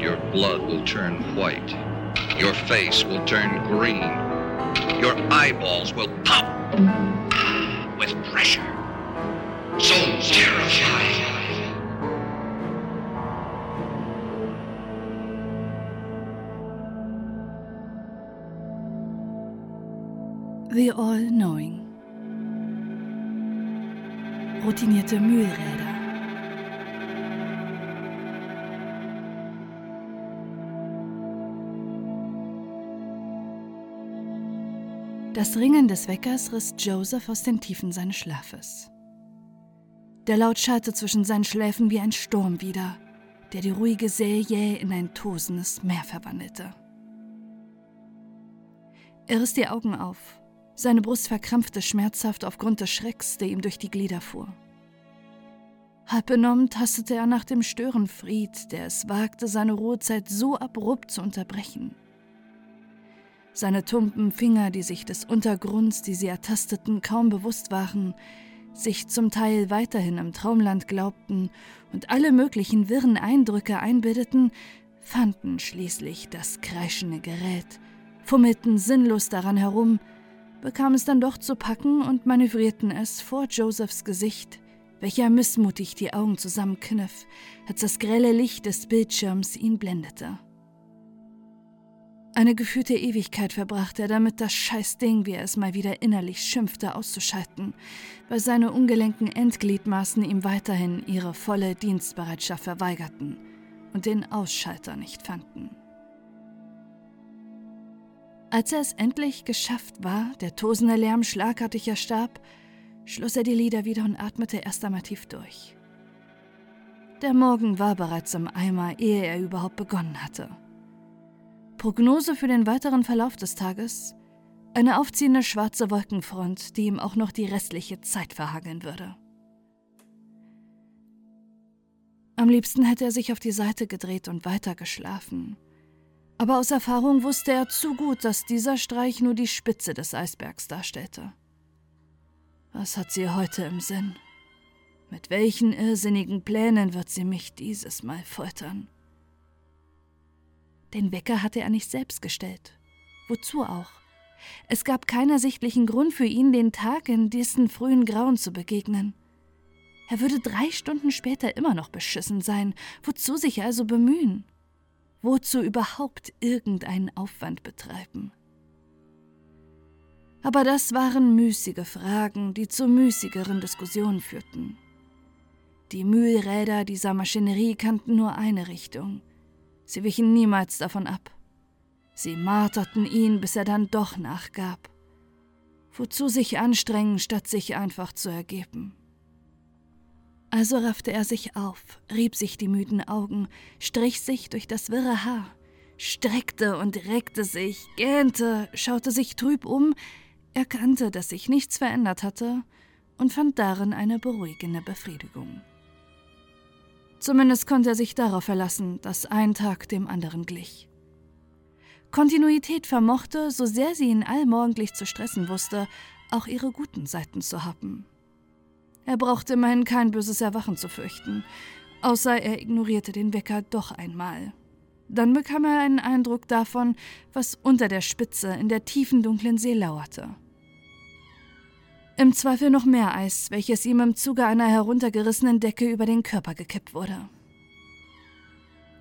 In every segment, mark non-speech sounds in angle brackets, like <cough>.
your blood will turn white. Your face will turn green. Your eyeballs will pop with pressure. So terrifying. The All-Knowing. Routinierte Mühlräder. Das Ringen des Weckers riss Joseph aus den Tiefen seines Schlafes. Der Laut schallte zwischen seinen Schläfen wie ein Sturm wieder, der die ruhige See jäh in ein tosendes Meer verwandelte. Er riss die Augen auf. Seine Brust verkrampfte schmerzhaft aufgrund des Schrecks, der ihm durch die Glieder fuhr. Halb benommen tastete er nach dem Störenfried, der es wagte, seine Ruhezeit so abrupt zu unterbrechen. Seine tumpen Finger, die sich des Untergrunds, die sie ertasteten, kaum bewusst waren, sich zum Teil weiterhin im Traumland glaubten und alle möglichen wirren Eindrücke einbildeten, fanden schließlich das kreischende Gerät, fummelten sinnlos daran herum, bekamen es dann doch zu packen und manövrierten es vor Josephs Gesicht, welcher missmutig die Augen zusammenkniff, als das grelle Licht des Bildschirms ihn blendete. Eine gefühlte Ewigkeit verbrachte er damit, das Scheißding, wie er es mal wieder innerlich schimpfte, auszuschalten, weil seine ungelenken Endgliedmaßen ihm weiterhin ihre volle Dienstbereitschaft verweigerten und den Ausschalter nicht fanden. Als er es endlich geschafft war, der tosende Lärm schlagartig erstarb, schloss er die Lider wieder und atmete erst einmal tief durch. Der Morgen war bereits im Eimer, ehe er überhaupt begonnen hatte. Prognose für den weiteren Verlauf des Tages? Eine aufziehende schwarze Wolkenfront, die ihm auch noch die restliche Zeit verhageln würde. Am liebsten hätte er sich auf die Seite gedreht und weiter geschlafen. Aber aus Erfahrung wusste er zu gut, dass dieser Streich nur die Spitze des Eisbergs darstellte. Was hat sie heute im Sinn? Mit welchen irrsinnigen Plänen wird sie mich dieses Mal foltern? Den Wecker hatte er nicht selbst gestellt. Wozu auch? Es gab keinen ersichtlichen Grund für ihn, den Tag in diesen frühen Grauen zu begegnen. Er würde drei Stunden später immer noch beschissen sein. Wozu sich also bemühen? Wozu überhaupt irgendeinen Aufwand betreiben? Aber das waren müßige Fragen, die zu müßigeren Diskussionen führten. Die Mühlräder dieser Maschinerie kannten nur eine Richtung. Sie wichen niemals davon ab. Sie marterten ihn, bis er dann doch nachgab. Wozu sich anstrengen, statt sich einfach zu ergeben? Also raffte er sich auf, rieb sich die müden Augen, strich sich durch das wirre Haar, streckte und reckte sich, gähnte, schaute sich trüb um, erkannte, dass sich nichts verändert hatte und fand darin eine beruhigende Befriedigung. Zumindest konnte er sich darauf verlassen, dass ein Tag dem anderen glich. Kontinuität vermochte, so sehr sie ihn allmorgendlich zu stressen wusste, auch ihre guten Seiten zu haben. Er brauchte immerhin kein böses Erwachen zu fürchten, außer er ignorierte den Wecker doch einmal. Dann bekam er einen Eindruck davon, was unter der Spitze in der tiefen dunklen See lauerte. Im Zweifel noch mehr Eis, welches ihm im Zuge einer heruntergerissenen Decke über den Körper gekippt wurde.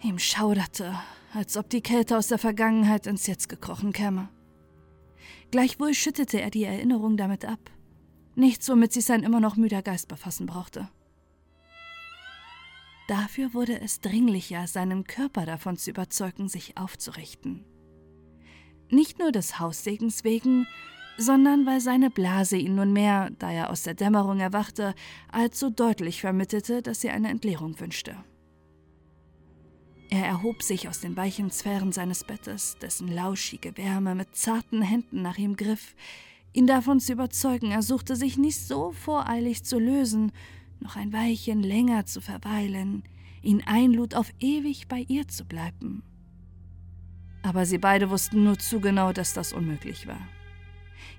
Ihm schauderte, als ob die Kälte aus der Vergangenheit ins Jetzt gekrochen käme. Gleichwohl schüttete er die Erinnerung damit ab. Nichts, womit sich sein immer noch müder Geist befassen brauchte. Dafür wurde es dringlicher, seinen Körper davon zu überzeugen, sich aufzurichten. Nicht nur des Haussegens wegen, sondern weil seine Blase ihn nunmehr, da er aus der Dämmerung erwachte, allzu deutlich vermittelte, dass sie eine Entleerung wünschte. Er erhob sich aus den weichen Sphären seines Bettes, dessen lauschige Wärme mit zarten Händen nach ihm griff, ihn davon zu überzeugen, er suchte sich nicht so voreilig zu lösen, noch ein Weilchen länger zu verweilen, ihn einlud, auf ewig bei ihr zu bleiben. Aber sie beide wussten nur zu genau, dass das unmöglich war.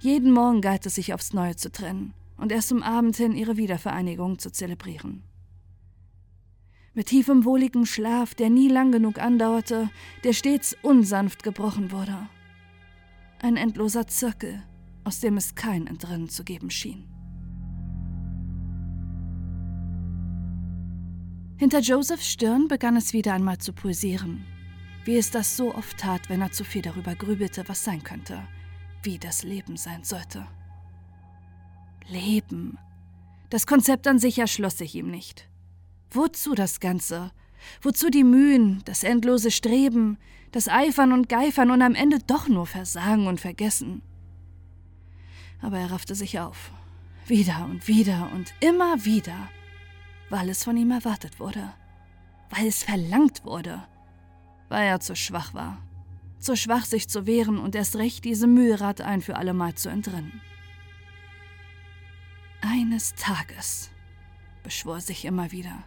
Jeden Morgen galt es sich aufs Neue zu trennen und erst zum Abend hin ihre Wiedervereinigung zu zelebrieren. mit tiefem, wohligem Schlaf, der nie lang genug andauerte, der stets unsanft gebrochen wurde. Ein endloser Zirkel, aus dem es kein Entrinnen zu geben schien. Hinter Josephs Stirn begann es wieder einmal zu pulsieren, wie es das so oft tat, wenn er zu viel darüber grübelte, was sein könnte, wie das Leben sein sollte. Leben. Das Konzept an sich erschloss sich ihm nicht. Wozu das Ganze? Wozu die Mühen, das endlose Streben, das Eifern und Geifern und am Ende doch nur Versagen und Vergessen? Aber er raffte sich auf. Wieder und wieder und immer wieder. Weil es von ihm erwartet wurde. Weil es verlangt wurde. Weil er zu schwach war. Zu schwach, sich zu wehren und erst recht diese Mühlrad ein für allemal zu entrinnen. Eines Tages, beschwor sich immer wieder.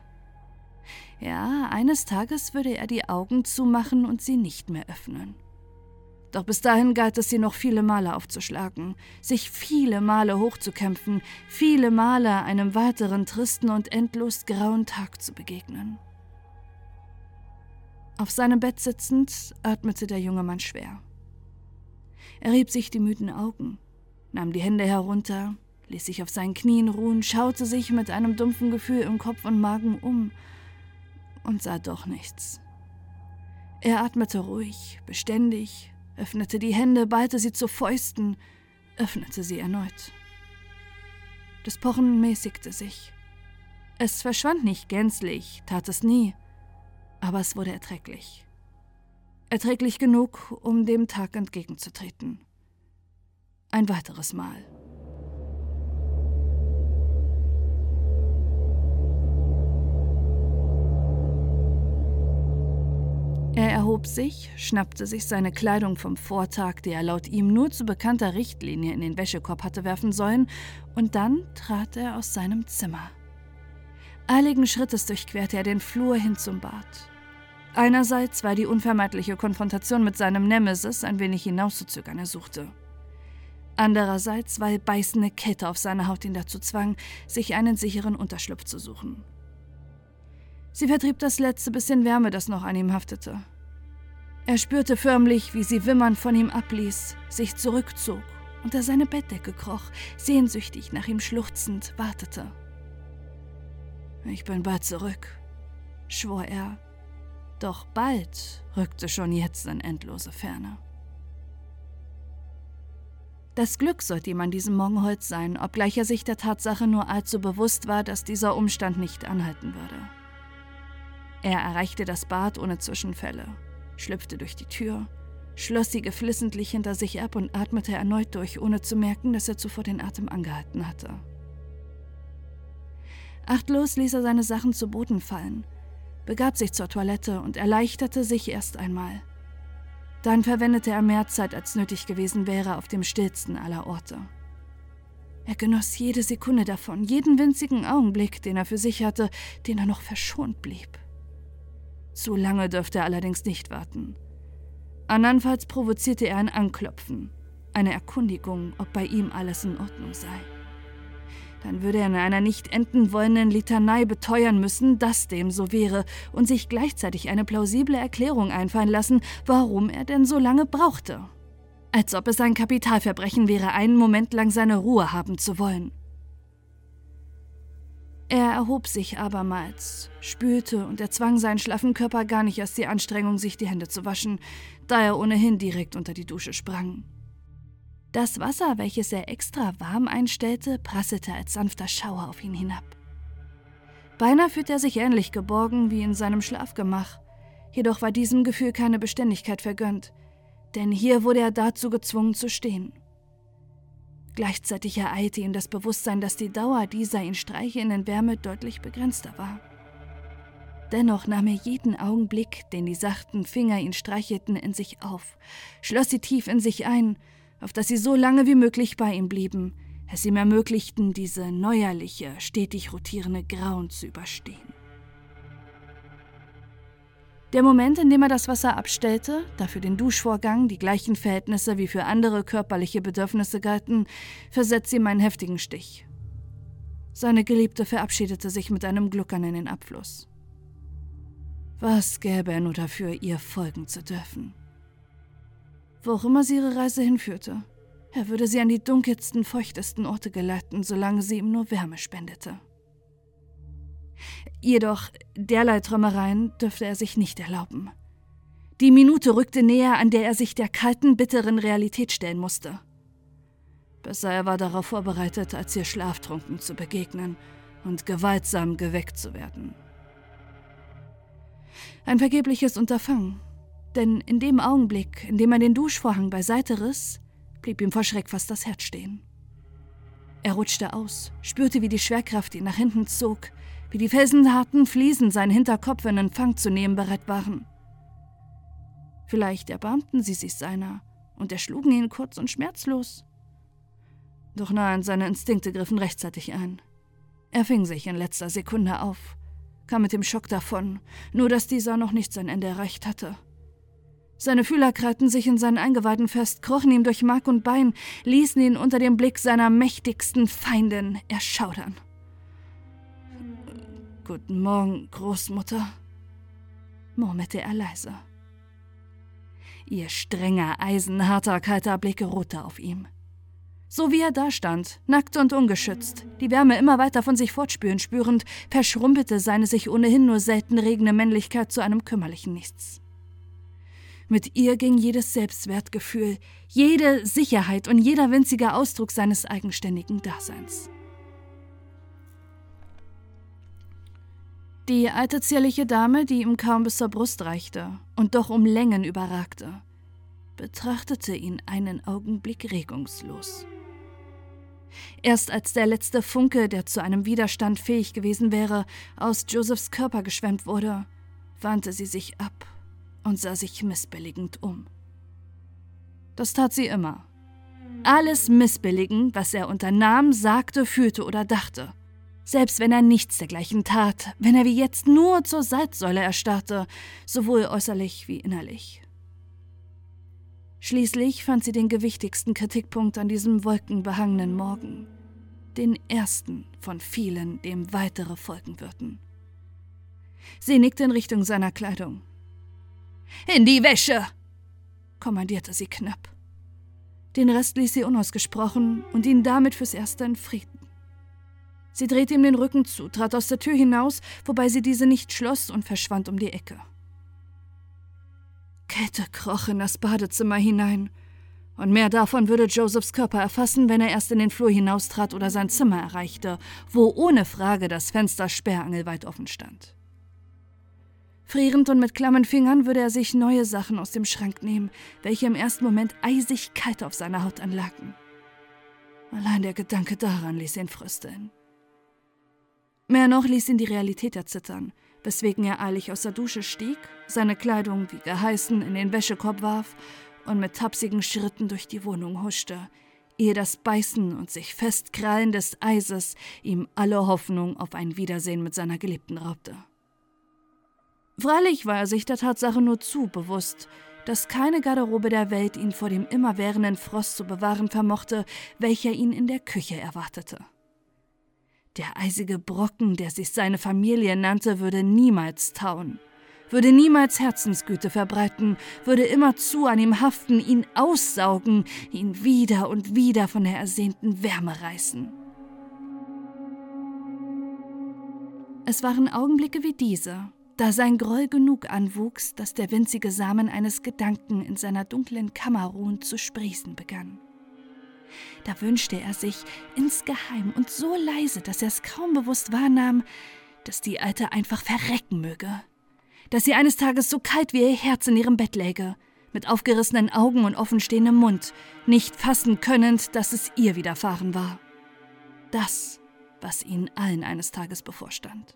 Ja, eines Tages würde er die Augen zumachen und sie nicht mehr öffnen. Doch bis dahin galt es, sie noch viele Male aufzuschlagen, sich viele Male hochzukämpfen, viele Male einem weiteren tristen und endlos grauen Tag zu begegnen. Auf seinem Bett sitzend atmete der junge Mann schwer. Er rieb sich die müden Augen, nahm die Hände herunter, ließ sich auf seinen Knien ruhen, schaute sich mit einem dumpfen Gefühl im Kopf und Magen um und sah doch nichts. Er atmete ruhig, beständig, öffnete die Hände, ballte sie zu Fäusten, öffnete sie erneut. Das Pochen mäßigte sich. Es verschwand nicht gänzlich, tat es nie, aber es wurde erträglich. Erträglich genug, um dem Tag entgegenzutreten. Ein weiteres Mal. Er erhob sich, schnappte sich seine Kleidung vom Vortag, die er laut ihm nur zu bekannter Richtlinie in den Wäschekorb hatte werfen sollen, und dann trat er aus seinem Zimmer. Eiligen Schrittes durchquerte er den Flur hin zum Bad. Einerseits war die unvermeidliche Konfrontation mit seinem Nemesis ein wenig hinauszuzögern er suchte. Andererseits, weil beißende Kälte auf seiner Haut ihn dazu zwang, sich einen sicheren Unterschlupf zu suchen. Sie vertrieb das letzte bisschen Wärme, das noch an ihm haftete. Er spürte förmlich, wie sie wimmernd von ihm abließ, sich zurückzog, unter seine Bettdecke kroch, sehnsüchtig nach ihm schluchzend wartete. Ich bin bald zurück, schwor er, doch bald rückte schon jetzt in endlose Ferne. Das Glück sollte ihm an diesem Morgen Holz sein, obgleich er sich der Tatsache nur allzu bewusst war, dass dieser Umstand nicht anhalten würde. Er erreichte das Bad ohne Zwischenfälle, schlüpfte durch die Tür, schloss sie geflissentlich hinter sich ab und atmete erneut durch, ohne zu merken, dass er zuvor den Atem angehalten hatte. Achtlos ließ er seine Sachen zu Boden fallen, begab sich zur Toilette und erleichterte sich erst einmal. Dann verwendete er mehr Zeit, als nötig gewesen wäre, auf dem stillsten aller Orte. Er genoss jede Sekunde davon, jeden winzigen Augenblick, den er für sich hatte, den er noch verschont blieb. Zu lange dürfte er allerdings nicht warten. Andernfalls provozierte er ein Anklopfen, eine Erkundigung, ob bei ihm alles in Ordnung sei. Dann würde er in einer nicht enden wollenden Litanei beteuern müssen, dass dem so wäre und sich gleichzeitig eine plausible Erklärung einfallen lassen, warum er denn so lange brauchte. Als ob es ein Kapitalverbrechen wäre, einen Moment lang seine Ruhe haben zu wollen. Er erhob sich abermals, spülte und erzwang seinen schlaffen Körper gar nicht erst die Anstrengung, sich die Hände zu waschen, da er ohnehin direkt unter die Dusche sprang. Das Wasser, welches er extra warm einstellte, prasselte als sanfter Schauer auf ihn hinab. Beinahe fühlte er sich ähnlich geborgen wie in seinem Schlafgemach, jedoch war diesem Gefühl keine Beständigkeit vergönnt, denn hier wurde er dazu gezwungen zu stehen. Gleichzeitig ereilte ihn das Bewusstsein, dass die Dauer dieser ihn streichelnden Wärme deutlich begrenzter war. Dennoch nahm er jeden Augenblick, den die sachten Finger ihn streichelten, in sich auf, schloss sie tief in sich ein, auf dass sie so lange wie möglich bei ihm blieben, es ihm ermöglichten, diese neuerliche, stetig rotierende Grauen zu überstehen. Der Moment, in dem er das Wasser abstellte, da für den Duschvorgang die gleichen Verhältnisse wie für andere körperliche Bedürfnisse galten, versetzte ihm einen heftigen Stich. Seine Geliebte verabschiedete sich mit einem Gluckern in den Abfluss. Was gäbe er nur dafür, ihr folgen zu dürfen? Wo auch immer sie ihre Reise hinführte, er würde sie an die dunkelsten, feuchtesten Orte geleiten, solange sie ihm nur Wärme spendete. Jedoch derlei Träumereien dürfte er sich nicht erlauben. Die Minute rückte näher, an der er sich der kalten, bitteren Realität stellen musste. Besser er war darauf vorbereitet, als ihr schlaftrunken zu begegnen und gewaltsam geweckt zu werden. Ein vergebliches Unterfangen, denn in dem Augenblick, in dem er den Duschvorhang beiseite riss, blieb ihm vor Schreck fast das Herz stehen. Er rutschte aus, spürte, wie die Schwerkraft ihn nach hinten zog, wie die felsenharten Fliesen seinen Hinterkopf in Empfang zu nehmen bereit waren. Vielleicht erbarmten sie sich seiner und erschlugen ihn kurz und schmerzlos. Doch nein, seine Instinkte griffen rechtzeitig ein. Er fing sich in letzter Sekunde auf, kam mit dem Schock davon, nur dass dieser noch nicht sein Ende erreicht hatte. Seine Fühler krallten sich in seinen Eingeweiden fest, krochen ihm durch Mark und Bein, ließen ihn unter dem Blick seiner mächtigsten Feindin erschaudern. Guten Morgen, Großmutter, murmelte er leise. Ihr strenger, eisenharter, kalter Blick ruhte auf ihm. So wie er dastand, nackt und ungeschützt, die Wärme immer weiter von sich fortspüren spürend, verschrumpelte seine sich ohnehin nur selten regende Männlichkeit zu einem kümmerlichen Nichts. Mit ihr ging jedes Selbstwertgefühl, jede Sicherheit und jeder winzige Ausdruck seines eigenständigen Daseins. Die alte zierliche Dame, die ihm kaum bis zur Brust reichte und doch um Längen überragte, betrachtete ihn einen Augenblick regungslos. Erst als der letzte Funke, der zu einem Widerstand fähig gewesen wäre, aus Josephs Körper geschwemmt wurde, wandte sie sich ab und sah sich missbilligend um. Das tat sie immer. Alles missbilligen, was er unternahm, sagte, fühlte oder dachte. Selbst wenn er nichts dergleichen tat, wenn er wie jetzt nur zur Salzsäule erstarrte, sowohl äußerlich wie innerlich. Schließlich fand sie den gewichtigsten Kritikpunkt an diesem wolkenbehangenen Morgen. Den ersten von vielen, dem weitere folgen würden. Sie nickte in Richtung seiner Kleidung. In die Wäsche! kommandierte sie knapp. Den Rest ließ sie unausgesprochen und ihn damit fürs Erste in Frieden. Sie drehte ihm den Rücken zu, trat aus der Tür hinaus, wobei sie diese nicht schloss und verschwand um die Ecke. Kälte kroch in das Badezimmer hinein. Und mehr davon würde Josephs Körper erfassen, wenn er erst in den Flur hinaustrat oder sein Zimmer erreichte, wo ohne Frage das Fenster sperrangelweit offen stand. Frierend und mit klammen Fingern würde er sich neue Sachen aus dem Schrank nehmen, welche im ersten Moment eisig kalt auf seiner Haut anlagten. Allein der Gedanke daran ließ ihn frösteln. Mehr noch ließ ihn die Realität erzittern, weswegen er eilig aus der Dusche stieg, seine Kleidung wie geheißen in den Wäschekorb warf und mit tapsigen Schritten durch die Wohnung huschte, ehe das Beißen und sich festkrallen des Eises ihm alle Hoffnung auf ein Wiedersehen mit seiner Geliebten raubte. Freilich war er sich der Tatsache nur zu bewusst, dass keine Garderobe der Welt ihn vor dem immerwährenden Frost zu bewahren vermochte, welcher ihn in der Küche erwartete. Der eisige Brocken, der sich seine Familie nannte, würde niemals tauen, würde niemals Herzensgüte verbreiten, würde immerzu an ihm haften, ihn aussaugen, ihn wieder und wieder von der ersehnten Wärme reißen. Es waren Augenblicke wie diese, da sein Groll genug anwuchs, dass der winzige Samen eines Gedanken in seiner dunklen Kammer ruhend zu sprießen begann. Da wünschte er sich insgeheim und so leise, dass er es kaum bewusst wahrnahm, dass die Alte einfach verrecken möge. Dass sie eines Tages so kalt wie ihr Herz in ihrem Bett läge, mit aufgerissenen Augen und offenstehendem Mund, nicht fassen könnend, dass es ihr widerfahren war. Das, was ihnen allen eines Tages bevorstand.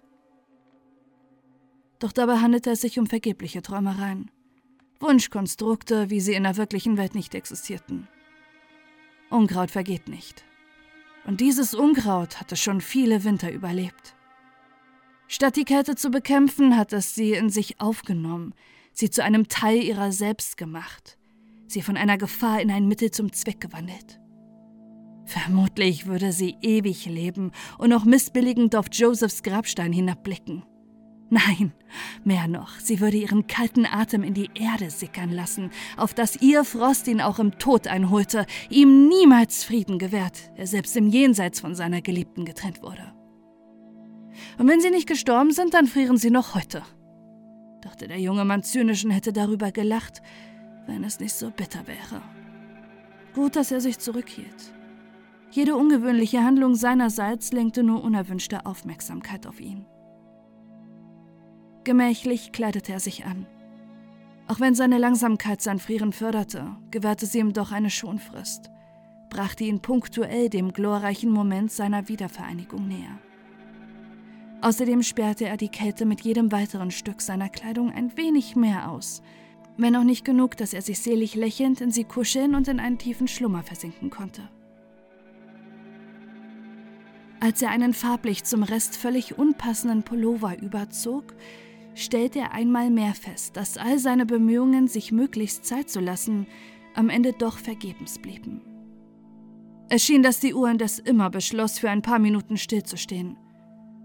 Doch dabei handelte es sich um vergebliche Träumereien. Wunschkonstrukte, wie sie in der wirklichen Welt nicht existierten. Unkraut vergeht nicht. Und dieses Unkraut hatte schon viele Winter überlebt. Statt die Kälte zu bekämpfen, hat es sie in sich aufgenommen, sie zu einem Teil ihrer selbst gemacht, sie von einer Gefahr in ein Mittel zum Zweck gewandelt. Vermutlich würde sie ewig leben und noch missbilligend auf Josephs Grabstein hinabblicken. Nein, mehr noch, sie würde ihren kalten Atem in die Erde sickern lassen, auf dass ihr Frost ihn auch im Tod einholte, ihm niemals Frieden gewährt, er selbst im Jenseits von seiner Geliebten getrennt wurde. Und wenn sie nicht gestorben sind, dann frieren sie noch heute. Dachte der junge Mann zynisch und hätte darüber gelacht, wenn es nicht so bitter wäre. Gut, dass er sich zurückhielt. Jede ungewöhnliche Handlung seinerseits lenkte nur unerwünschte Aufmerksamkeit auf ihn. Gemächlich kleidete er sich an. Auch wenn seine Langsamkeit sein Frieren förderte, gewährte sie ihm doch eine Schonfrist, brachte ihn punktuell dem glorreichen Moment seiner Wiedervereinigung näher. Außerdem sperrte er die Kälte mit jedem weiteren Stück seiner Kleidung ein wenig mehr aus, wenn auch nicht genug, dass er sich selig lächelnd in sie kuscheln und in einen tiefen Schlummer versinken konnte. Als er einen farblich zum Rest völlig unpassenden Pullover überzog, stellte er einmal mehr fest, dass all seine Bemühungen, sich möglichst Zeit zu lassen, am Ende doch vergebens blieben. Es schien, dass die Uhr indes immer beschloss, für ein paar Minuten stillzustehen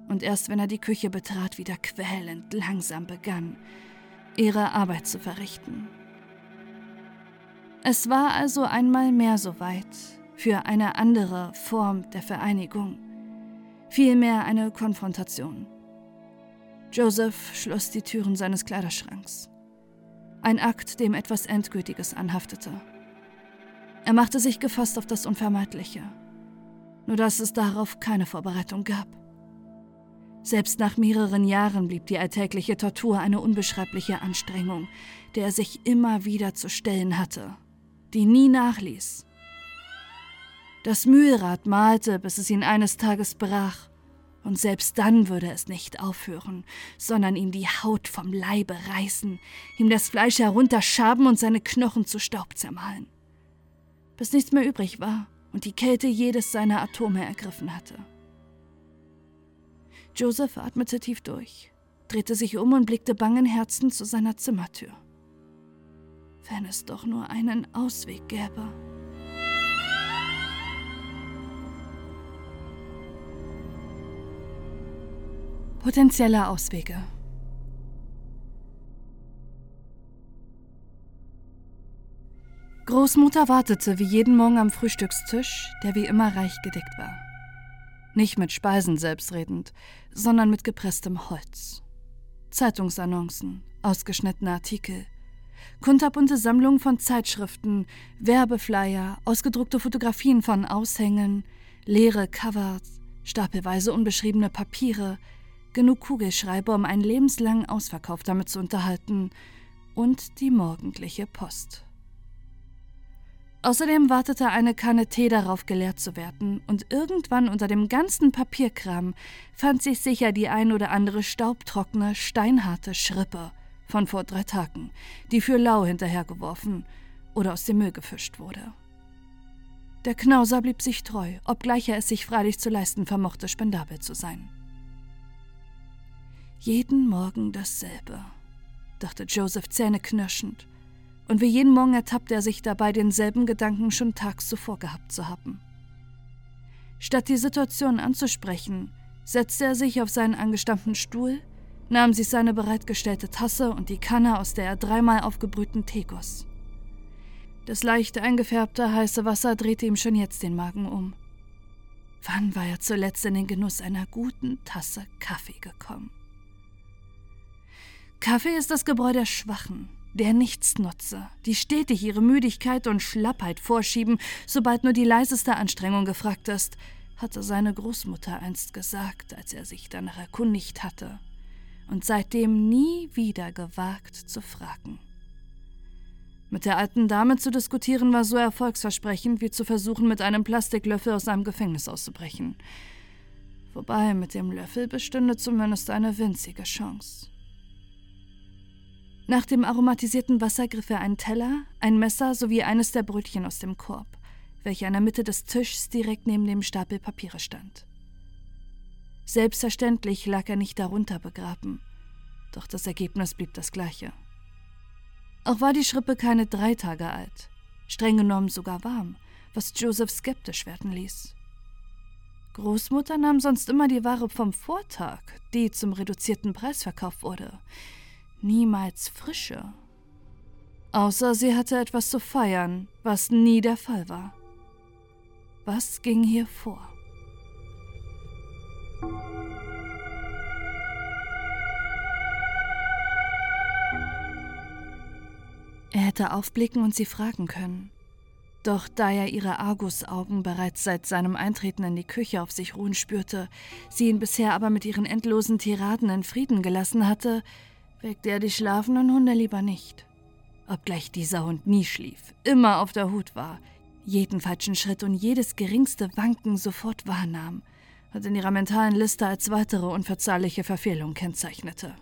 und erst wenn er die Küche betrat, wieder quälend langsam begann, ihre Arbeit zu verrichten. Es war also einmal mehr soweit für eine andere Form der Vereinigung, vielmehr eine Konfrontation. Joseph schloss die Türen seines Kleiderschranks. Ein Akt, dem etwas Endgültiges anhaftete. Er machte sich gefasst auf das Unvermeidliche, nur dass es darauf keine Vorbereitung gab. Selbst nach mehreren Jahren blieb die alltägliche Tortur eine unbeschreibliche Anstrengung, der er sich immer wieder zu stellen hatte, die nie nachließ. Das Mühlrad malte, bis es ihn eines Tages brach, und selbst dann würde es nicht aufhören, sondern ihm die Haut vom Leibe reißen, ihm das Fleisch herunterschaben und seine Knochen zu Staub zermahlen. Bis nichts mehr übrig war und die Kälte jedes seiner Atome ergriffen hatte. Joseph atmete tief durch, drehte sich um und blickte bangen Herzen zu seiner Zimmertür. Wenn es doch nur einen Ausweg gäbe. Potenzielle Auswege. Großmutter wartete wie jeden Morgen am Frühstückstisch, der wie immer reich gedeckt war. Nicht mit Speisen selbstredend, sondern mit gepresstem Holz. Zeitungsannoncen, ausgeschnittene Artikel, kunterbunte Sammlungen von Zeitschriften, Werbeflyer, ausgedruckte Fotografien von Aushängen, leere Covers, stapelweise unbeschriebene Papiere, genug Kugelschreiber, um einen lebenslangen Ausverkauf damit zu unterhalten, und die morgendliche Post. Außerdem wartete eine Kanne Tee darauf, geleert zu werden, und irgendwann unter dem ganzen Papierkram fand sich sicher die ein oder andere staubtrockene, steinharte Schrippe von vor drei Tagen, die für lau hinterhergeworfen oder aus dem Müll gefischt wurde. Der Knauser blieb sich treu, obgleich er es sich freilich zu leisten vermochte, spendabel zu sein. Jeden Morgen dasselbe, dachte Joseph zähneknirschend und wie jeden Morgen ertappte er sich dabei, denselben Gedanken schon tags zuvor gehabt zu haben. Statt die Situation anzusprechen, setzte er sich auf seinen angestammten Stuhl, nahm sich seine bereitgestellte Tasse und die Kanne, aus der er dreimal aufgebrühten Tee goss. Das leicht eingefärbte heiße Wasser drehte ihm schon jetzt den Magen um. Wann war er zuletzt in den Genuss einer guten Tasse Kaffee gekommen? Kaffee ist das Gebräu der Schwachen, der Nichtsnutze, die stetig ihre Müdigkeit und Schlappheit vorschieben, sobald nur die leiseste Anstrengung gefragt ist, hatte seine Großmutter einst gesagt, als er sich danach erkundigt hatte, und seitdem nie wieder gewagt zu fragen. Mit der alten Dame zu diskutieren war so erfolgsversprechend, wie zu versuchen, mit einem Plastiklöffel aus einem Gefängnis auszubrechen. Wobei mit dem Löffel bestünde zumindest eine winzige Chance. Nach dem aromatisierten Wasser griff er einen Teller, ein Messer sowie eines der Brötchen aus dem Korb, welcher in der Mitte des Tischs direkt neben dem Stapel Papiere stand. Selbstverständlich lag er nicht darunter begraben, doch das Ergebnis blieb das gleiche. Auch war die Schrippe keine drei Tage alt, streng genommen sogar warm, was Joseph skeptisch werden ließ. Großmutter nahm sonst immer die Ware vom Vortag, die zum reduzierten Preis verkauft wurde. Niemals frische. Außer sie hatte etwas zu feiern, was nie der Fall war. Was ging hier vor? Er hätte aufblicken und sie fragen können. Doch da er ihre Argusaugen bereits seit seinem Eintreten in die Küche auf sich ruhen spürte, sie ihn bisher aber mit ihren endlosen Tiraden in Frieden gelassen hatte, weckte er die schlafenden Hunde lieber nicht. Obgleich dieser Hund nie schlief, immer auf der Hut war, jeden falschen Schritt und jedes geringste Wanken sofort wahrnahm und in ihrer mentalen Liste als weitere unverzeihliche Verfehlung kennzeichnete.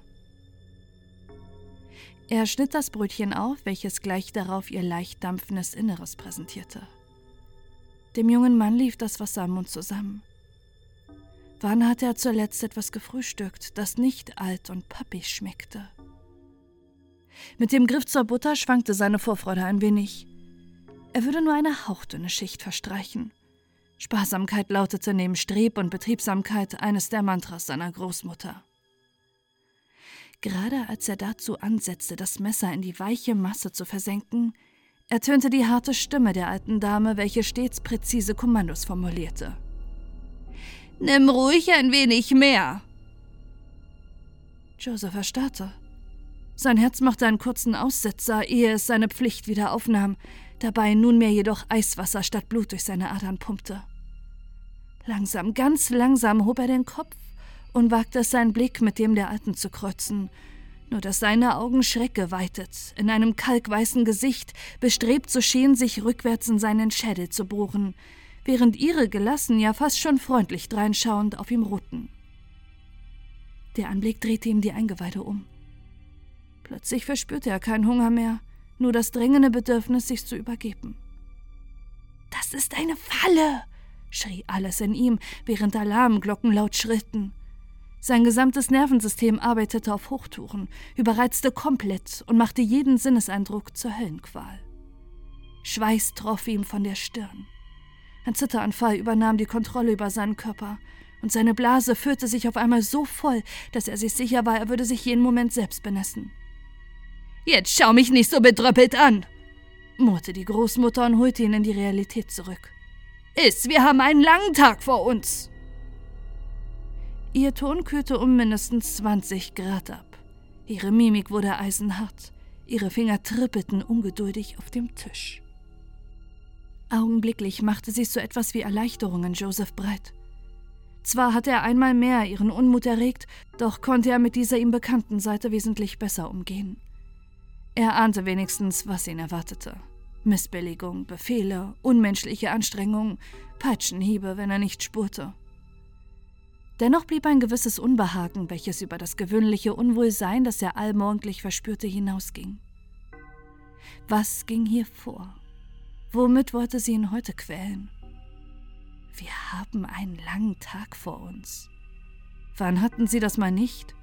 Er schnitt das Brötchen auf, welches gleich darauf ihr leicht dampfendes Inneres präsentierte. Dem jungen Mann lief das Wasser am Mund zusammen. Wann hatte er zuletzt etwas gefrühstückt, das nicht alt und pappig schmeckte? Mit dem Griff zur Butter schwankte seine Vorfreude ein wenig. Er würde nur eine hauchdünne Schicht verstreichen. Sparsamkeit lautete neben Streb und Betriebsamkeit eines der Mantras seiner Großmutter. Gerade als er dazu ansetzte, das Messer in die weiche Masse zu versenken, ertönte die harte Stimme der alten Dame, welche stets präzise Kommandos formulierte. Nimm ruhig ein wenig mehr. Joseph erstarrte. Sein Herz machte einen kurzen Aussetzer, ehe es seine Pflicht wieder aufnahm, dabei nunmehr jedoch Eiswasser statt Blut durch seine Adern pumpte. Langsam, ganz langsam hob er den Kopf und wagte es, seinen Blick mit dem der Alten zu kreuzen, nur dass seine Augen Schreck geweitet, in einem kalkweißen Gesicht, bestrebt zu schien, sich rückwärts in seinen Schädel zu bohren, während ihre gelassen, ja fast schon freundlich dreinschauend auf ihm ruhten. Der Anblick drehte ihm die Eingeweide um. Plötzlich verspürte er keinen Hunger mehr, nur das drängende Bedürfnis, sich zu übergeben. Das ist eine Falle! schrie alles in ihm, während Alarmglocken laut schritten. Sein gesamtes Nervensystem arbeitete auf Hochtouren, überreizte komplett und machte jeden Sinneseindruck zur Höllenqual. Schweiß troff ihm von der Stirn. Ein Zitteranfall übernahm die Kontrolle über seinen Körper, und seine Blase füllte sich auf einmal so voll, dass er sich sicher war, er würde sich jeden Moment selbst benessen. Jetzt schau mich nicht so bedröppelt an, murrte die Großmutter und holte ihn in die Realität zurück. Iss, wir haben einen langen Tag vor uns. Ihr Ton kühlte um mindestens 20 Grad ab. Ihre Mimik wurde eisenhart. Ihre Finger trippelten ungeduldig auf dem Tisch. Augenblicklich machte sich so etwas wie Erleichterung in Joseph breit. Zwar hatte er einmal mehr ihren Unmut erregt, doch konnte er mit dieser ihm bekannten Seite wesentlich besser umgehen. Er ahnte wenigstens, was ihn erwartete. Missbilligung, Befehle, unmenschliche Anstrengungen, Peitschenhiebe, wenn er nicht spurte. Dennoch blieb ein gewisses Unbehagen, welches über das gewöhnliche Unwohlsein, das er allmorgendlich verspürte, hinausging. Was ging hier vor? Womit wollte sie ihn heute quälen? Wir haben einen langen Tag vor uns. Wann hatten sie das mal nicht?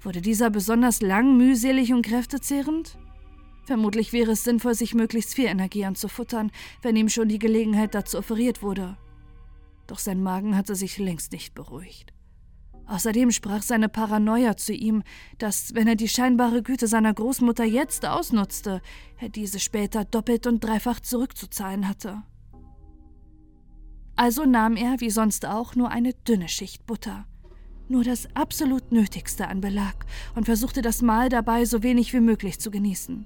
Wurde dieser besonders lang, mühselig und kräftezehrend? Vermutlich wäre es sinnvoll, sich möglichst viel Energie anzufuttern, wenn ihm schon die Gelegenheit dazu offeriert wurde doch sein Magen hatte sich längst nicht beruhigt. Außerdem sprach seine Paranoia zu ihm, dass, wenn er die scheinbare Güte seiner Großmutter jetzt ausnutzte, er diese später doppelt und dreifach zurückzuzahlen hatte. Also nahm er, wie sonst auch, nur eine dünne Schicht Butter, nur das absolut Nötigste an Belag und versuchte das Mahl dabei so wenig wie möglich zu genießen.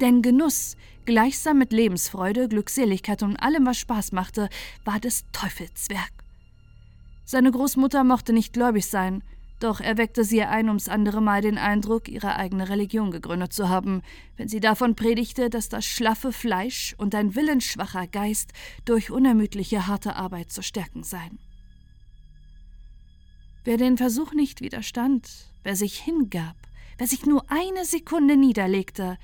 Denn Genuss, gleichsam mit Lebensfreude, Glückseligkeit und allem, was Spaß machte, war des Teufels Werk. Seine Großmutter mochte nicht gläubig sein, doch erweckte sie ein ums andere Mal den Eindruck, ihre eigene Religion gegründet zu haben, wenn sie davon predigte, dass das schlaffe Fleisch und ein willensschwacher Geist durch unermüdliche harte Arbeit zu stärken seien. Wer den Versuch nicht widerstand, wer sich hingab, wer sich nur eine Sekunde niederlegte,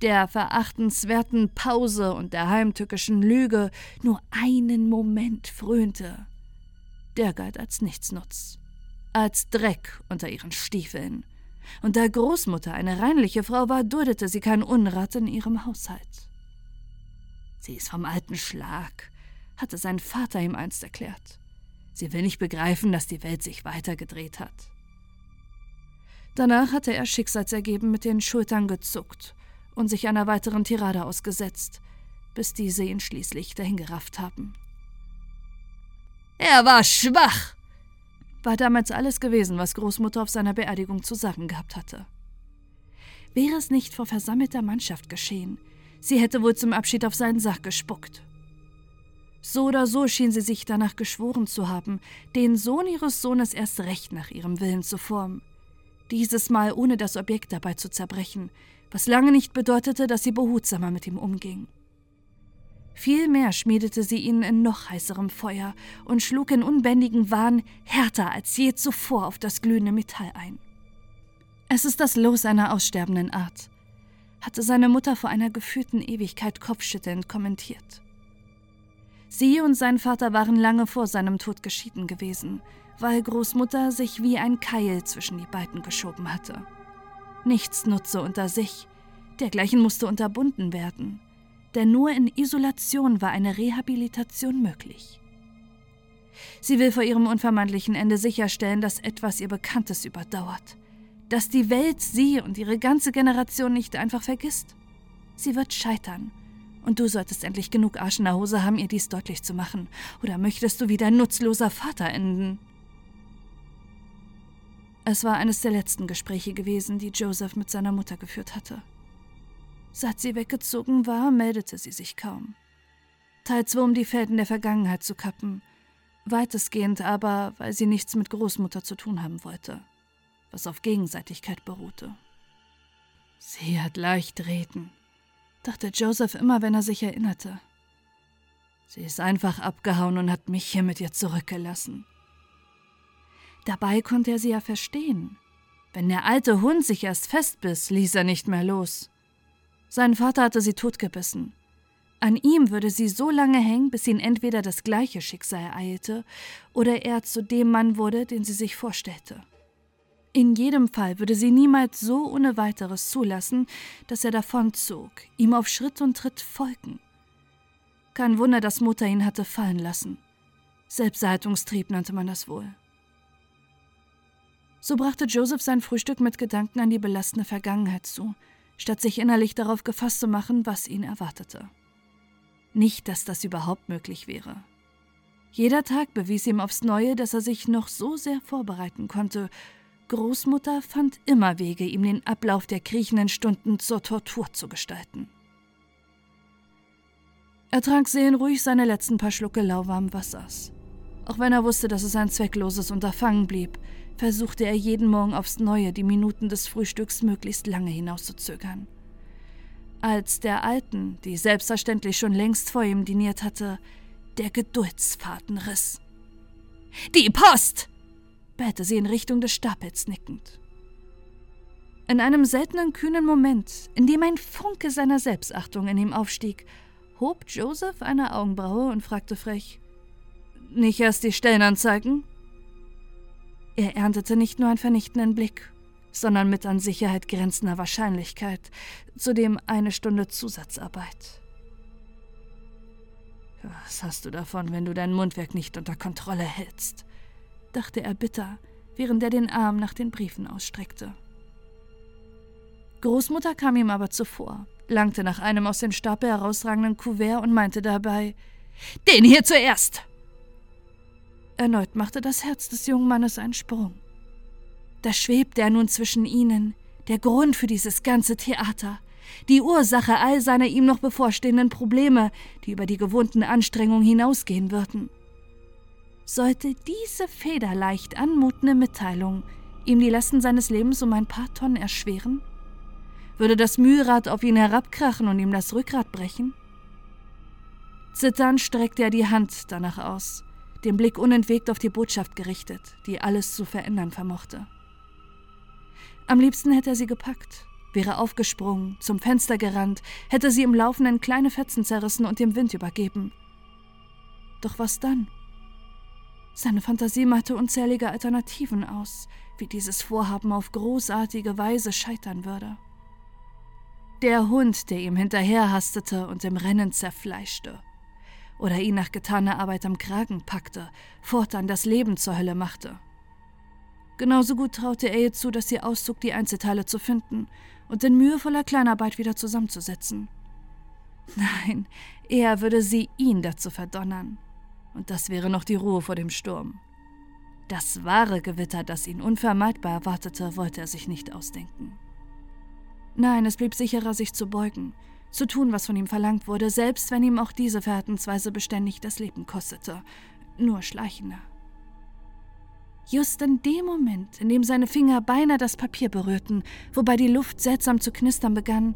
der verachtenswerten Pause und der heimtückischen Lüge nur einen Moment frönte, der galt als Nichtsnutz, als Dreck unter ihren Stiefeln. Und da Großmutter eine reinliche Frau war, duldete sie kein Unrat in ihrem Haushalt. Sie ist vom alten Schlag, hatte sein Vater ihm einst erklärt. Sie will nicht begreifen, dass die Welt sich weitergedreht hat. Danach hatte er Schicksalsergeben mit den Schultern gezuckt und sich einer weiteren Tirade ausgesetzt, bis diese ihn schließlich dahingerafft haben. Er war schwach, war damals alles gewesen, was Großmutter auf seiner Beerdigung zu sagen gehabt hatte. Wäre es nicht vor versammelter Mannschaft geschehen, sie hätte wohl zum Abschied auf seinen Sack gespuckt. So oder so schien sie sich danach geschworen zu haben, den Sohn ihres Sohnes erst recht nach ihrem Willen zu formen. Dieses Mal ohne das Objekt dabei zu zerbrechen, was lange nicht bedeutete, dass sie behutsamer mit ihm umging. Vielmehr schmiedete sie ihn in noch heißerem Feuer und schlug in unbändigen Wahn härter als je zuvor auf das glühende Metall ein. Es ist das Los einer aussterbenden Art, hatte seine Mutter vor einer gefühlten Ewigkeit kopfschüttelnd kommentiert. Sie und sein Vater waren lange vor seinem Tod geschieden gewesen, weil Großmutter sich wie ein Keil zwischen die beiden geschoben hatte. Nichts nutze unter sich, dergleichen musste unterbunden werden, denn nur in Isolation war eine Rehabilitation möglich. Sie will vor ihrem unvermeidlichen Ende sicherstellen, dass etwas ihr Bekanntes überdauert, dass die Welt sie und ihre ganze Generation nicht einfach vergisst. Sie wird scheitern. Und du solltest endlich genug Arsch in der Hose haben, ihr dies deutlich zu machen. Oder möchtest du wie dein nutzloser Vater enden? Es war eines der letzten Gespräche gewesen, die Joseph mit seiner Mutter geführt hatte. Seit sie weggezogen war, meldete sie sich kaum. Teils um die Fäden der Vergangenheit zu kappen, weitestgehend aber, weil sie nichts mit Großmutter zu tun haben wollte was auf Gegenseitigkeit beruhte. Sie hat leicht reden, dachte Joseph immer, wenn er sich erinnerte. Sie ist einfach abgehauen und hat mich hier mit ihr zurückgelassen. Dabei konnte er sie ja verstehen. Wenn der alte Hund sich erst festbiss, ließ er nicht mehr los. Sein Vater hatte sie totgebissen. An ihm würde sie so lange hängen, bis ihn entweder das gleiche Schicksal ereilte oder er zu dem Mann wurde, den sie sich vorstellte. In jedem Fall würde sie niemals so ohne weiteres zulassen, dass er davonzog, ihm auf Schritt und Tritt folgen. Kein Wunder, dass Mutter ihn hatte fallen lassen. Selbsterhaltungstrieb nannte man das wohl. So brachte Joseph sein Frühstück mit Gedanken an die belastende Vergangenheit zu, statt sich innerlich darauf gefasst zu machen, was ihn erwartete. Nicht, dass das überhaupt möglich wäre. Jeder Tag bewies ihm aufs Neue, dass er sich noch so sehr vorbereiten konnte Großmutter fand immer Wege, ihm den Ablauf der kriechenden Stunden zur Tortur zu gestalten. Er trank seelenruhig seine letzten paar Schlucke lauwarmen Wassers. Auch wenn er wusste, dass es ein zweckloses Unterfangen blieb, versuchte er jeden Morgen aufs Neue, die Minuten des Frühstücks möglichst lange hinauszuzögern. Als der Alten, die selbstverständlich schon längst vor ihm diniert hatte, der Geduldsfaden riss. Die Post! bellte sie in Richtung des Stapels nickend. In einem seltenen kühnen Moment, in dem ein Funke seiner Selbstachtung in ihm aufstieg, hob Joseph eine Augenbraue und fragte frech: Nicht erst die Stellenanzeigen? Er erntete nicht nur einen vernichtenden Blick, sondern mit an Sicherheit grenzender Wahrscheinlichkeit, zudem eine Stunde Zusatzarbeit. Was hast du davon, wenn du dein Mundwerk nicht unter Kontrolle hältst? dachte er bitter, während er den Arm nach den Briefen ausstreckte. Großmutter kam ihm aber zuvor, langte nach einem aus dem Stapel herausragenden Kuvert und meinte dabei: Den hier zuerst! Erneut machte das Herz des jungen Mannes einen Sprung. Da schwebte er nun zwischen ihnen, der Grund für dieses ganze Theater, die Ursache all seiner ihm noch bevorstehenden Probleme, die über die gewohnten Anstrengungen hinausgehen würden sollte diese federleicht anmutende Mitteilung ihm die Lasten seines Lebens um ein paar Tonnen erschweren? Würde das Mühlrad auf ihn herabkrachen und ihm das Rückgrat brechen? Zitternd streckte er die Hand danach aus, den Blick unentwegt auf die Botschaft gerichtet, die alles zu verändern vermochte. Am liebsten hätte er sie gepackt, wäre aufgesprungen, zum Fenster gerannt, hätte sie im Laufenden kleine Fetzen zerrissen und dem Wind übergeben. Doch was dann? Seine Fantasie malte unzählige Alternativen aus, wie dieses Vorhaben auf großartige Weise scheitern würde. Der Hund, der ihm hinterherhastete und im Rennen zerfleischte. Oder ihn nach getaner Arbeit am Kragen packte, fortan das Leben zur Hölle machte. Genauso gut traute er ihr zu, dass sie auszog, die Einzelteile zu finden und in mühevoller Kleinarbeit wieder zusammenzusetzen. Nein, er würde sie ihn dazu verdonnern. Und das wäre noch die Ruhe vor dem Sturm. Das wahre Gewitter, das ihn unvermeidbar erwartete, wollte er sich nicht ausdenken. Nein, es blieb sicherer, sich zu beugen, zu tun, was von ihm verlangt wurde, selbst wenn ihm auch diese Verhaltensweise beständig das Leben kostete, nur schleichender. Just in dem Moment, in dem seine Finger beinahe das Papier berührten, wobei die Luft seltsam zu knistern begann,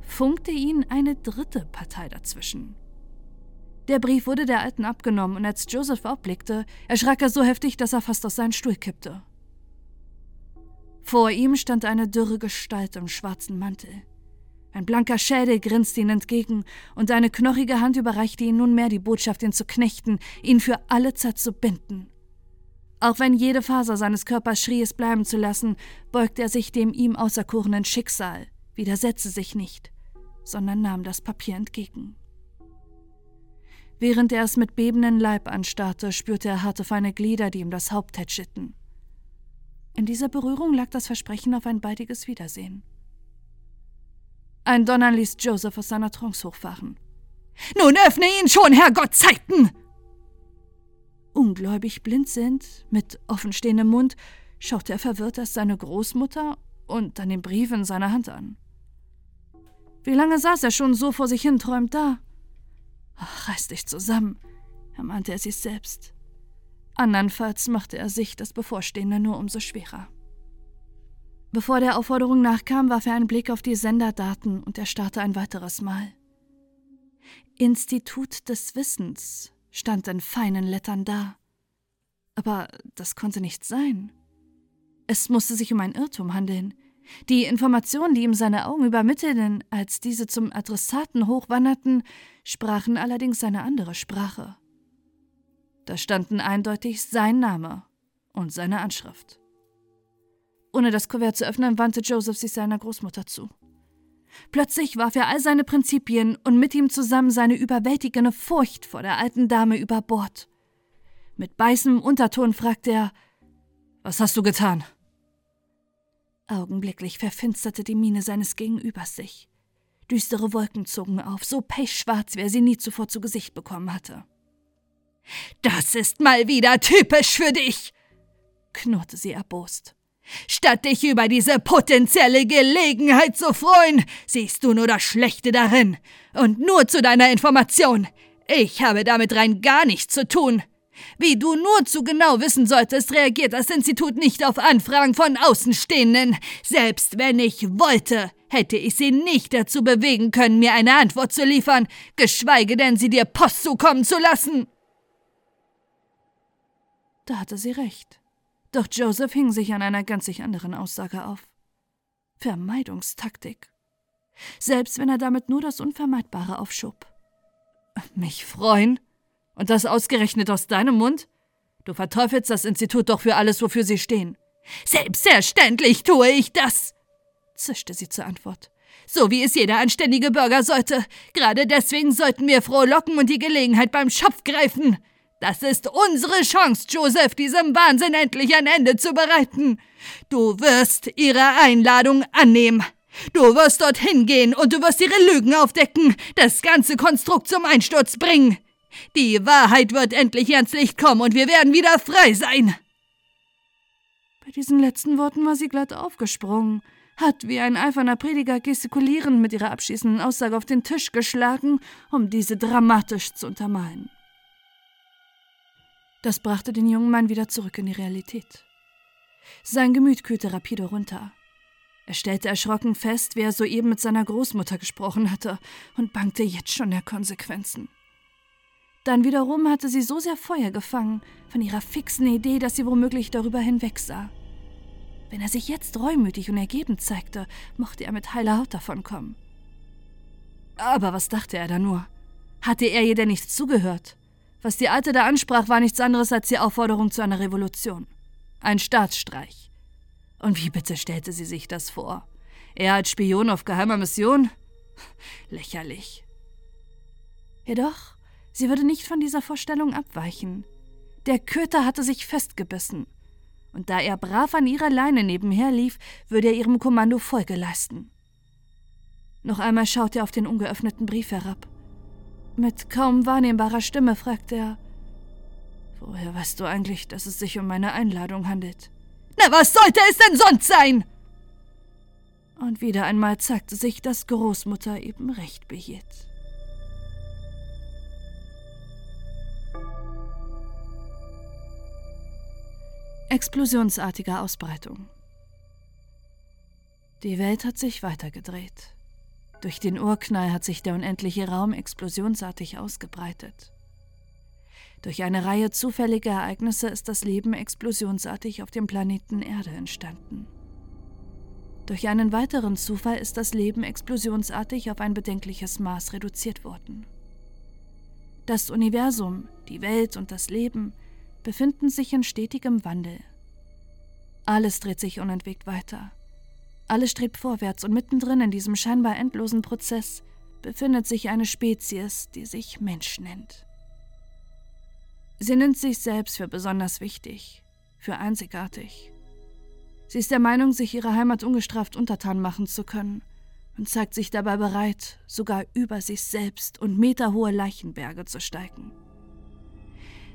funkte ihn eine dritte Partei dazwischen. Der Brief wurde der Alten abgenommen, und als Joseph aufblickte, erschrak er so heftig, dass er fast aus seinem Stuhl kippte. Vor ihm stand eine dürre Gestalt im schwarzen Mantel. Ein blanker Schädel grinste ihn entgegen, und eine knochige Hand überreichte ihm nunmehr die Botschaft, ihn zu knechten, ihn für alle Zeit zu binden. Auch wenn jede Faser seines Körpers schrie, es bleiben zu lassen, beugte er sich dem ihm auserkorenen Schicksal, widersetzte sich nicht, sondern nahm das Papier entgegen. Während er es mit bebenden Leib anstarrte, spürte er harte, feine Glieder, die ihm das Haupt tätschelten. In dieser Berührung lag das Versprechen auf ein baldiges Wiedersehen. Ein Donnern ließ Joseph aus seiner Trance hochfahren. Nun öffne ihn schon, Herrgott Zeiten! Ungläubig blinzelnd, mit offenstehendem Mund, schaute er verwirrt erst seine Großmutter und dann den Brief in seiner Hand an. Wie lange saß er schon so vor sich hin träumt da? Ach, reiß dich zusammen, ermahnte er sich selbst. Andernfalls machte er sich das Bevorstehende nur umso schwerer. Bevor der Aufforderung nachkam, warf er einen Blick auf die Senderdaten und er starrte ein weiteres Mal. Institut des Wissens, stand in feinen Lettern da. Aber das konnte nicht sein. Es musste sich um ein Irrtum handeln. Die Informationen, die ihm seine Augen übermittelten, als diese zum Adressaten hochwanderten, sprachen allerdings eine andere Sprache. Da standen eindeutig sein Name und seine Anschrift. Ohne das Kuvert zu öffnen, wandte Joseph sich seiner Großmutter zu. Plötzlich warf er all seine Prinzipien und mit ihm zusammen seine überwältigende Furcht vor der alten Dame über Bord. Mit beißendem Unterton fragte er: Was hast du getan? Augenblicklich verfinsterte die Miene seines Gegenübers sich. Düstere Wolken zogen auf, so pechschwarz, wie er sie nie zuvor zu Gesicht bekommen hatte. Das ist mal wieder typisch für dich, knurrte sie erbost. Statt dich über diese potenzielle Gelegenheit zu freuen, siehst du nur das Schlechte darin. Und nur zu deiner Information. Ich habe damit rein gar nichts zu tun. Wie du nur zu genau wissen solltest, reagiert das Institut nicht auf Anfragen von Außenstehenden. Selbst wenn ich wollte, hätte ich sie nicht dazu bewegen können, mir eine Antwort zu liefern, geschweige denn sie dir Post zukommen zu lassen. Da hatte sie recht. Doch Joseph hing sich an einer ganz sich anderen Aussage auf. Vermeidungstaktik. Selbst wenn er damit nur das Unvermeidbare aufschob. Mich freuen? Und das ausgerechnet aus deinem Mund? Du verteufelst das Institut doch für alles, wofür sie stehen. Selbstverständlich tue ich das, zischte sie zur Antwort. So wie es jeder anständige Bürger sollte. Gerade deswegen sollten wir frohlocken und die Gelegenheit beim Schopf greifen. Das ist unsere Chance, Joseph, diesem Wahnsinn endlich ein Ende zu bereiten. Du wirst ihre Einladung annehmen. Du wirst dorthin gehen und du wirst ihre Lügen aufdecken, das ganze Konstrukt zum Einsturz bringen. Die Wahrheit wird endlich ans Licht kommen und wir werden wieder frei sein. Bei diesen letzten Worten war sie glatt aufgesprungen, hat wie ein eiferner Prediger gestikulierend mit ihrer abschließenden Aussage auf den Tisch geschlagen, um diese dramatisch zu untermalen. Das brachte den jungen Mann wieder zurück in die Realität. Sein Gemüt kühlte rapide runter. Er stellte erschrocken fest, wie er soeben mit seiner Großmutter gesprochen hatte, und bangte jetzt schon der Konsequenzen. Dann wiederum hatte sie so sehr Feuer gefangen von ihrer fixen Idee, dass sie womöglich darüber hinwegsah. Wenn er sich jetzt reumütig und ergeben zeigte, mochte er mit heiler Haut davonkommen. Aber was dachte er da nur? Hatte er ihr denn nicht zugehört? Was die Alte da ansprach, war nichts anderes als die Aufforderung zu einer Revolution. Ein Staatsstreich. Und wie bitte stellte sie sich das vor? Er als Spion auf geheimer Mission? Lächerlich. Jedoch Sie würde nicht von dieser Vorstellung abweichen. Der Köter hatte sich festgebissen. Und da er brav an ihrer Leine nebenher lief, würde er ihrem Kommando Folge leisten. Noch einmal schaute er auf den ungeöffneten Brief herab. Mit kaum wahrnehmbarer Stimme fragte er: Woher weißt du eigentlich, dass es sich um meine Einladung handelt? Na, was sollte es denn sonst sein? Und wieder einmal zeigte sich, dass Großmutter eben recht behielt. Explosionsartige Ausbreitung. Die Welt hat sich weitergedreht. Durch den Urknall hat sich der unendliche Raum explosionsartig ausgebreitet. Durch eine Reihe zufälliger Ereignisse ist das Leben explosionsartig auf dem Planeten Erde entstanden. Durch einen weiteren Zufall ist das Leben explosionsartig auf ein bedenkliches Maß reduziert worden. Das Universum, die Welt und das Leben befinden sich in stetigem Wandel. Alles dreht sich unentwegt weiter. Alles strebt vorwärts und mittendrin in diesem scheinbar endlosen Prozess befindet sich eine Spezies, die sich Mensch nennt. Sie nimmt sich selbst für besonders wichtig, für einzigartig. Sie ist der Meinung, sich ihrer Heimat ungestraft untertan machen zu können und zeigt sich dabei bereit, sogar über sich selbst und meterhohe Leichenberge zu steigen.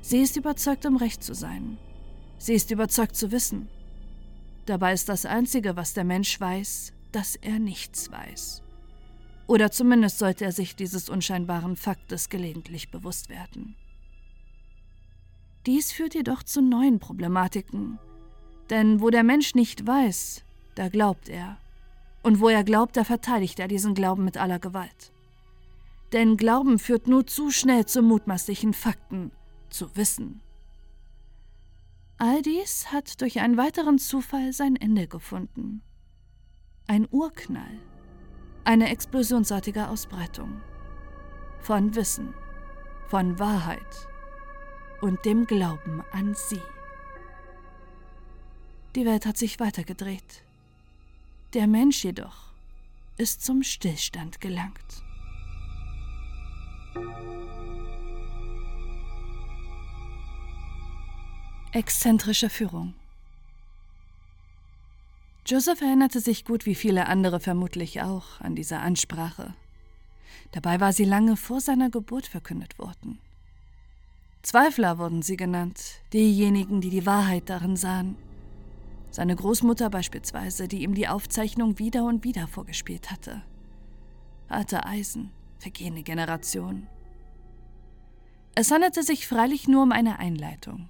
Sie ist überzeugt, um recht zu sein. Sie ist überzeugt zu wissen. Dabei ist das Einzige, was der Mensch weiß, dass er nichts weiß. Oder zumindest sollte er sich dieses unscheinbaren Faktes gelegentlich bewusst werden. Dies führt jedoch zu neuen Problematiken. Denn wo der Mensch nicht weiß, da glaubt er. Und wo er glaubt, da verteidigt er diesen Glauben mit aller Gewalt. Denn Glauben führt nur zu schnell zu mutmaßlichen Fakten, zu Wissen. All dies hat durch einen weiteren Zufall sein Ende gefunden. Ein Urknall, eine explosionsartige Ausbreitung von Wissen, von Wahrheit und dem Glauben an sie. Die Welt hat sich weitergedreht. Der Mensch jedoch ist zum Stillstand gelangt. Exzentrische Führung Joseph erinnerte sich gut wie viele andere vermutlich auch an diese Ansprache. Dabei war sie lange vor seiner Geburt verkündet worden. Zweifler wurden sie genannt, diejenigen, die die Wahrheit darin sahen. Seine Großmutter beispielsweise, die ihm die Aufzeichnung wieder und wieder vorgespielt hatte. Alte Eisen, vergehende Generation. Es handelte sich freilich nur um eine Einleitung.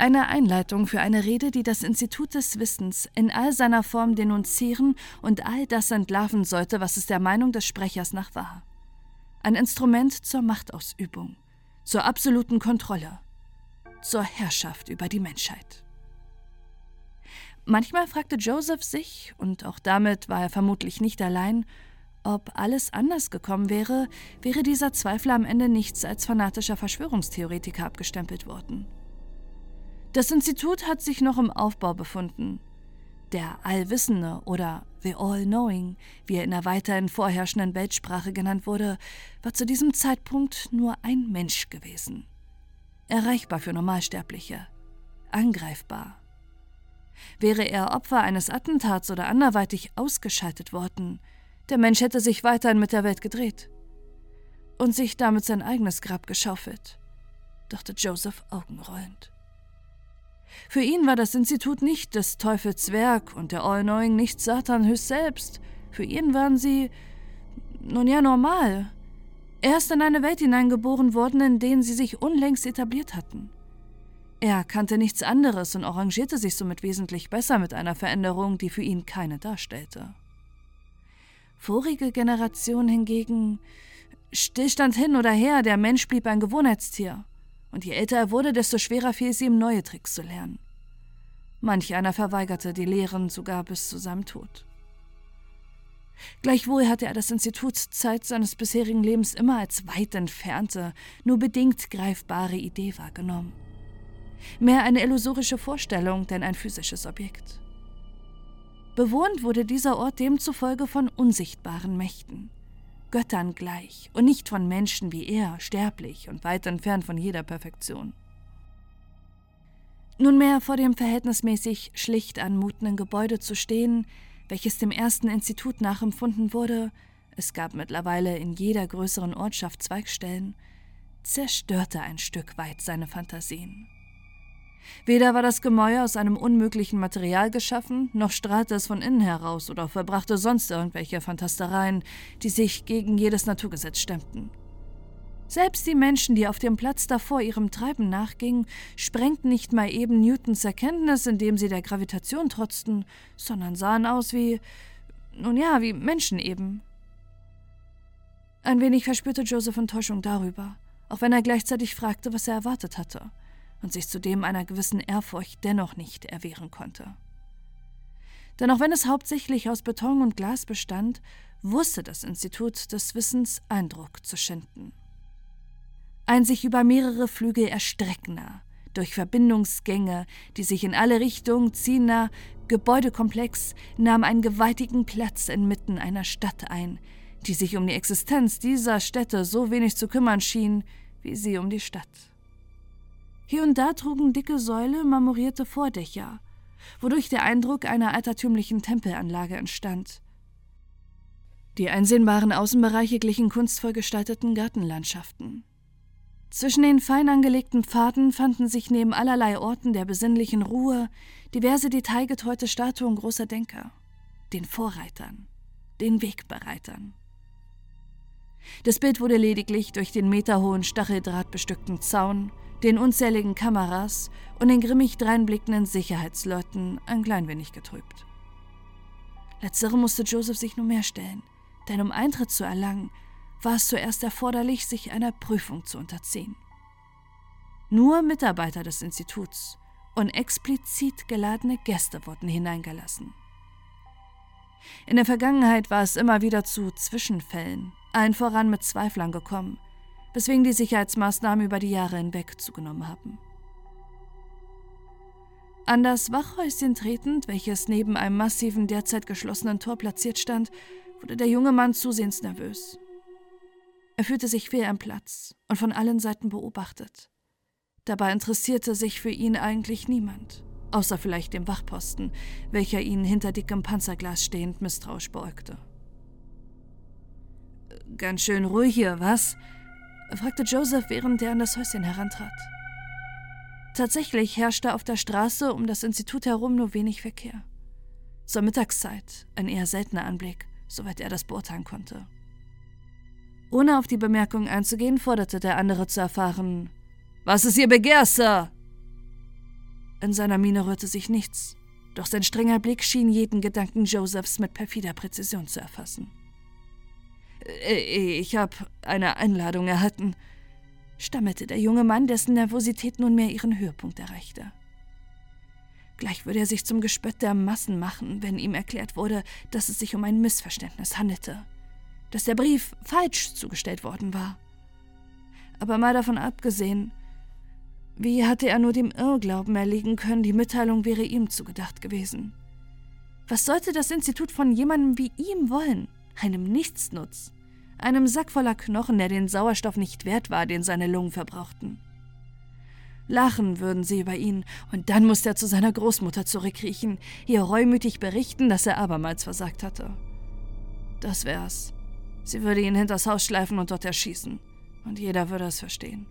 Eine Einleitung für eine Rede, die das Institut des Wissens in all seiner Form denunzieren und all das entlarven sollte, was es der Meinung des Sprechers nach war. Ein Instrument zur Machtausübung zur absoluten Kontrolle, zur Herrschaft über die Menschheit. Manchmal fragte Joseph sich, und auch damit war er vermutlich nicht allein, ob alles anders gekommen wäre, wäre dieser Zweifler am Ende nichts als fanatischer Verschwörungstheoretiker abgestempelt worden. Das Institut hat sich noch im Aufbau befunden. Der Allwissende oder The All-Knowing, wie er in der weiterhin vorherrschenden Weltsprache genannt wurde, war zu diesem Zeitpunkt nur ein Mensch gewesen. Erreichbar für Normalsterbliche. Angreifbar. Wäre er Opfer eines Attentats oder anderweitig ausgeschaltet worden, der Mensch hätte sich weiterhin mit der Welt gedreht und sich damit sein eigenes Grab geschaufelt, dachte Joseph augenrollend. Für ihn war das Institut nicht des Teufels Werk und der All-Knowing nicht Satan höchst selbst. Für ihn waren sie, nun ja, normal. Er ist in eine Welt hineingeboren worden, in der sie sich unlängst etabliert hatten. Er kannte nichts anderes und arrangierte sich somit wesentlich besser mit einer Veränderung, die für ihn keine darstellte. Vorige Generationen hingegen Stillstand hin oder her, der Mensch blieb ein Gewohnheitstier. Und je älter er wurde, desto schwerer fiel es ihm, neue Tricks zu lernen. Manch einer verweigerte die Lehren sogar bis zu seinem Tod. Gleichwohl hatte er das Institut Zeit seines bisherigen Lebens immer als weit entfernte, nur bedingt greifbare Idee wahrgenommen. Mehr eine illusorische Vorstellung, denn ein physisches Objekt. Bewohnt wurde dieser Ort demzufolge von unsichtbaren Mächten. Göttern gleich und nicht von Menschen wie er, sterblich und weit entfernt von jeder Perfektion. Nunmehr vor dem verhältnismäßig schlicht anmutenden Gebäude zu stehen, welches dem ersten Institut nachempfunden wurde, es gab mittlerweile in jeder größeren Ortschaft Zweigstellen, zerstörte ein Stück weit seine Fantasien. Weder war das Gemäuer aus einem unmöglichen Material geschaffen, noch strahlte es von innen heraus oder verbrachte sonst irgendwelche Fantastereien, die sich gegen jedes Naturgesetz stemmten. Selbst die Menschen, die auf dem Platz davor ihrem Treiben nachgingen, sprengten nicht mal eben Newtons Erkenntnis, indem sie der Gravitation trotzten, sondern sahen aus wie, nun ja, wie Menschen eben. Ein wenig verspürte Joseph Enttäuschung darüber, auch wenn er gleichzeitig fragte, was er erwartet hatte und sich zudem einer gewissen Ehrfurcht dennoch nicht erwehren konnte. Denn auch wenn es hauptsächlich aus Beton und Glas bestand, wusste das Institut des Wissens Eindruck zu schinden. Ein sich über mehrere Flügel erstreckender, durch Verbindungsgänge, die sich in alle Richtungen ziehender Gebäudekomplex nahm einen gewaltigen Platz inmitten einer Stadt ein, die sich um die Existenz dieser Städte so wenig zu kümmern schien, wie sie um die Stadt. Hier und da trugen dicke Säule marmorierte Vordächer, wodurch der Eindruck einer altertümlichen Tempelanlage entstand. Die einsehbaren Außenbereiche glichen kunstvoll gestalteten Gartenlandschaften. Zwischen den fein angelegten Pfaden fanden sich neben allerlei Orten der besinnlichen Ruhe diverse detailgetreute Statuen großer Denker, den Vorreitern, den Wegbereitern. Das Bild wurde lediglich durch den meterhohen stacheldrahtbestückten Zaun, den unzähligen Kameras und den grimmig dreinblickenden Sicherheitsleuten ein klein wenig getrübt. Letztere musste Joseph sich nur mehr stellen, denn um Eintritt zu erlangen, war es zuerst erforderlich, sich einer Prüfung zu unterziehen. Nur Mitarbeiter des Instituts und explizit geladene Gäste wurden hineingelassen. In der Vergangenheit war es immer wieder zu Zwischenfällen, allen voran mit Zweiflern gekommen, weswegen die Sicherheitsmaßnahmen über die Jahre hinweg zugenommen haben. An das Wachhäuschen tretend, welches neben einem massiven, derzeit geschlossenen Tor platziert stand, wurde der junge Mann zusehends nervös. Er fühlte sich fehl am Platz und von allen Seiten beobachtet. Dabei interessierte sich für ihn eigentlich niemand, außer vielleicht dem Wachposten, welcher ihn hinter dickem Panzerglas stehend misstrauisch beäugte. Ganz schön ruhig hier, was? Fragte Joseph, während er an das Häuschen herantrat. Tatsächlich herrschte auf der Straße um das Institut herum nur wenig Verkehr. Zur Mittagszeit ein eher seltener Anblick, soweit er das beurteilen konnte. Ohne auf die Bemerkung einzugehen, forderte der andere zu erfahren: Was ist Ihr Begehr, Sir? In seiner Miene rührte sich nichts, doch sein strenger Blick schien jeden Gedanken Josephs mit perfider Präzision zu erfassen. Äh, ich habe eine Einladung erhalten, stammelte der junge Mann, dessen Nervosität nunmehr ihren Höhepunkt erreichte. Gleich würde er sich zum Gespött der Massen machen, wenn ihm erklärt wurde, dass es sich um ein Missverständnis handelte, dass der Brief falsch zugestellt worden war. Aber mal davon abgesehen, wie hatte er nur dem Irrglauben erliegen können, die Mitteilung wäre ihm zugedacht gewesen? Was sollte das Institut von jemandem wie ihm wollen? einem Nichtsnutz, einem Sack voller Knochen, der den Sauerstoff nicht wert war, den seine Lungen verbrauchten. Lachen würden sie über ihn, und dann musste er zu seiner Großmutter zurückkriechen, ihr reumütig berichten, dass er abermals versagt hatte. Das wär's. Sie würde ihn hinters Haus schleifen und dort erschießen. Und jeder würde es verstehen.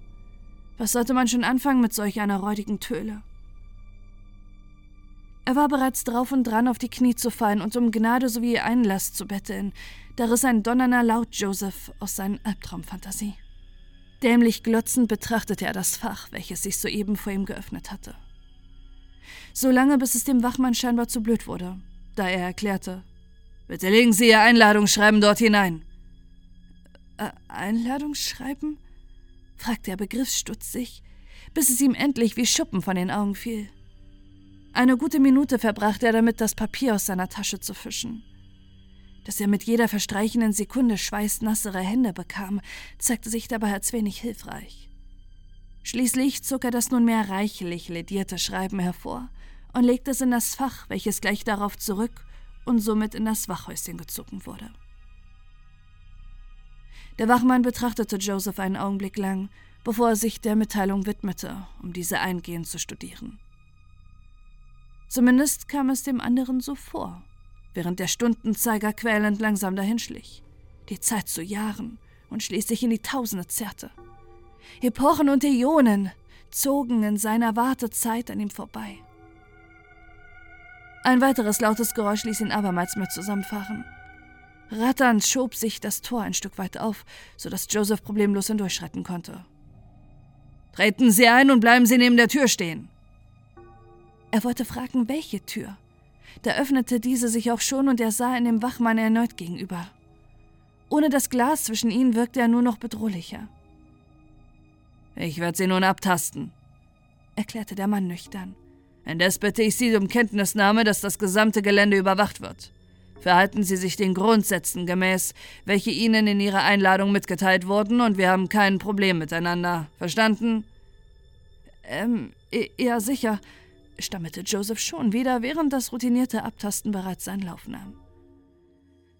Was sollte man schon anfangen mit solch einer räudigen Töle? Er war bereits drauf und dran, auf die Knie zu fallen und um Gnade sowie Einlass zu betteln. Da riss ein donnernder Laut Joseph aus seinen Albtraumfantasie. Dämlich glotzend betrachtete er das Fach, welches sich soeben vor ihm geöffnet hatte. So lange, bis es dem Wachmann scheinbar zu blöd wurde, da er erklärte: Bitte legen Sie Ihr Einladungsschreiben dort hinein. Äh, Einladungsschreiben? fragte er begriffsstutzig, bis es ihm endlich wie Schuppen von den Augen fiel. Eine gute Minute verbrachte er damit, das Papier aus seiner Tasche zu fischen. Dass er mit jeder verstreichenden Sekunde schweißnassere Hände bekam, zeigte sich dabei als wenig hilfreich. Schließlich zog er das nunmehr reichlich ledierte Schreiben hervor und legte es in das Fach, welches gleich darauf zurück und somit in das Wachhäuschen gezogen wurde. Der Wachmann betrachtete Joseph einen Augenblick lang, bevor er sich der Mitteilung widmete, um diese eingehend zu studieren. Zumindest kam es dem anderen so vor, während der Stundenzeiger quälend langsam dahinschlich, die Zeit zu Jahren und schließlich in die Tausende zerrte. Epochen und Äonen zogen in seiner Wartezeit an ihm vorbei. Ein weiteres lautes Geräusch ließ ihn abermals mit zusammenfahren. Ratternd schob sich das Tor ein Stück weit auf, sodass Joseph problemlos hindurchschreiten konnte. Treten Sie ein und bleiben Sie neben der Tür stehen. Er wollte fragen, welche Tür. Da öffnete diese sich auch schon und er sah in dem Wachmann erneut gegenüber. Ohne das Glas zwischen ihnen wirkte er nur noch bedrohlicher. Ich werde Sie nun abtasten, erklärte der Mann nüchtern. Indes bitte ich Sie um Kenntnisnahme, dass das gesamte Gelände überwacht wird. Verhalten Sie sich den Grundsätzen gemäß, welche Ihnen in Ihrer Einladung mitgeteilt wurden, und wir haben kein Problem miteinander. Verstanden? Ähm, ja, sicher, stammelte Joseph schon wieder, während das routinierte Abtasten bereits seinen Lauf nahm.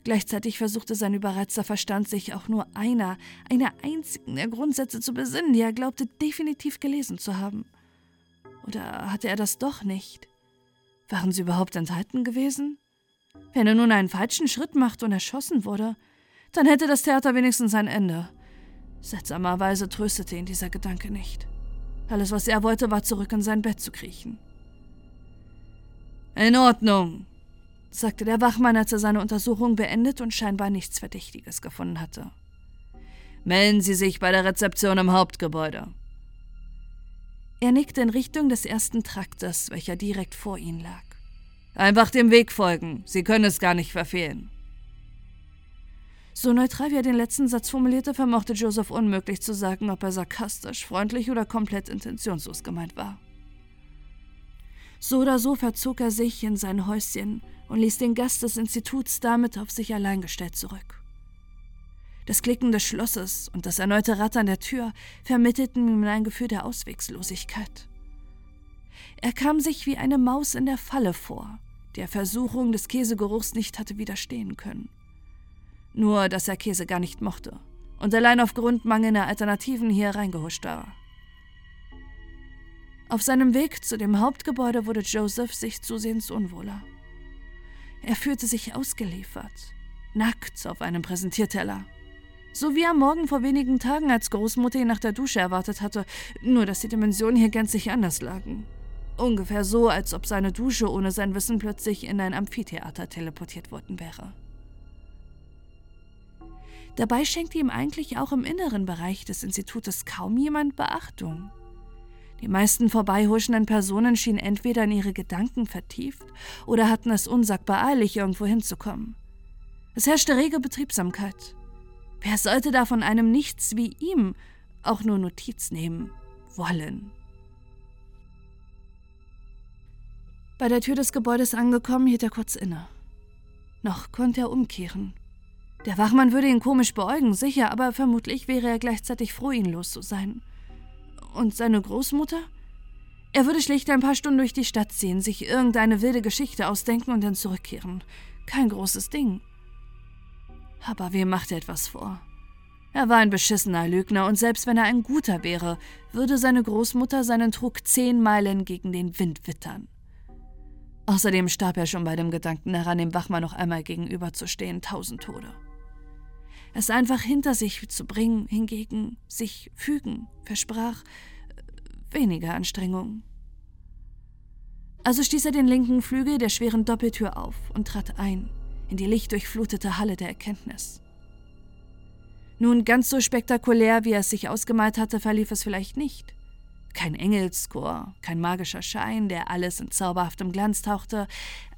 Gleichzeitig versuchte sein überreizter Verstand, sich auch nur einer, einer einzigen der Grundsätze zu besinnen, die er glaubte definitiv gelesen zu haben. Oder hatte er das doch nicht? Waren sie überhaupt enthalten gewesen? Wenn er nun einen falschen Schritt machte und erschossen wurde, dann hätte das Theater wenigstens ein Ende. Seltsamerweise tröstete ihn dieser Gedanke nicht. Alles, was er wollte, war zurück in sein Bett zu kriechen. In Ordnung, sagte der Wachmann, als er seine Untersuchung beendet und scheinbar nichts Verdächtiges gefunden hatte. Melden Sie sich bei der Rezeption im Hauptgebäude. Er nickte in Richtung des ersten Traktes, welcher direkt vor ihnen lag. Einfach dem Weg folgen. Sie können es gar nicht verfehlen. So neutral wie er den letzten Satz formulierte, vermochte Joseph unmöglich zu sagen, ob er sarkastisch, freundlich oder komplett intentionslos gemeint war. So oder so verzog er sich in sein Häuschen und ließ den Gast des Instituts damit auf sich allein gestellt zurück. Das Klicken des Schlosses und das erneute Rattern der Tür vermittelten ihm ein Gefühl der Auswegslosigkeit. Er kam sich wie eine Maus in der Falle vor, der Versuchung des Käsegeruchs nicht hatte widerstehen können. Nur, dass er Käse gar nicht mochte und allein aufgrund mangelnder Alternativen hier reingehuscht war. Auf seinem Weg zu dem Hauptgebäude wurde Joseph sich zusehends unwohler. Er fühlte sich ausgeliefert, nackt auf einem Präsentierteller. So wie am Morgen vor wenigen Tagen, als Großmutter ihn nach der Dusche erwartet hatte, nur dass die Dimensionen hier gänzlich anders lagen. Ungefähr so, als ob seine Dusche ohne sein Wissen plötzlich in ein Amphitheater teleportiert worden wäre. Dabei schenkte ihm eigentlich auch im inneren Bereich des Institutes kaum jemand Beachtung. Die meisten vorbeihuschenden Personen schienen entweder in ihre Gedanken vertieft oder hatten es unsagbar eilig, irgendwo hinzukommen. Es herrschte rege Betriebsamkeit. Wer sollte da von einem Nichts wie ihm auch nur Notiz nehmen wollen? Bei der Tür des Gebäudes angekommen, hielt er kurz inne. Noch konnte er umkehren. Der Wachmann würde ihn komisch beäugen, sicher, aber vermutlich wäre er gleichzeitig froh, ihn los zu sein. Und seine Großmutter? Er würde schlicht ein paar Stunden durch die Stadt ziehen, sich irgendeine wilde Geschichte ausdenken und dann zurückkehren. Kein großes Ding. Aber wem macht er etwas vor? Er war ein beschissener Lügner, und selbst wenn er ein guter wäre, würde seine Großmutter seinen Trug zehn Meilen gegen den Wind wittern. Außerdem starb er schon bei dem Gedanken daran, dem Wachmann noch einmal gegenüberzustehen, tausend Tode. Es einfach hinter sich zu bringen, hingegen sich fügen, versprach äh, weniger Anstrengung. Also stieß er den linken Flügel der schweren Doppeltür auf und trat ein in die lichtdurchflutete Halle der Erkenntnis. Nun, ganz so spektakulär, wie er es sich ausgemalt hatte, verlief es vielleicht nicht. Kein Engelschor, kein magischer Schein, der alles in zauberhaftem Glanz tauchte,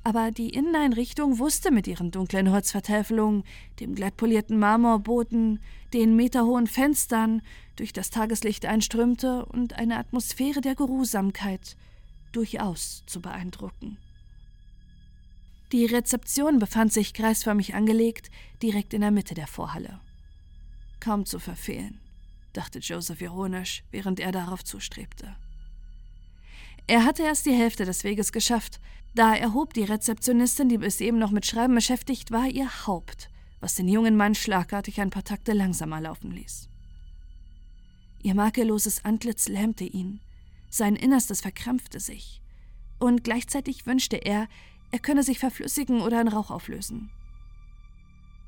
aber die Inneneinrichtung wusste mit ihren dunklen Holzvertäfelungen, dem glattpolierten Marmorboden, den meterhohen Fenstern, durch das Tageslicht einströmte und eine Atmosphäre der Geruhsamkeit durchaus zu beeindrucken. Die Rezeption befand sich kreisförmig angelegt, direkt in der Mitte der Vorhalle. Kaum zu verfehlen dachte Joseph ironisch, während er darauf zustrebte. Er hatte erst die Hälfte des Weges geschafft, da erhob die Rezeptionistin, die bis eben noch mit Schreiben beschäftigt war, ihr Haupt was den jungen Mann schlagartig ein paar Takte langsamer laufen ließ. Ihr makelloses Antlitz lähmte ihn, sein Innerstes verkrampfte sich, und gleichzeitig wünschte er, er könne sich verflüssigen oder in Rauch auflösen.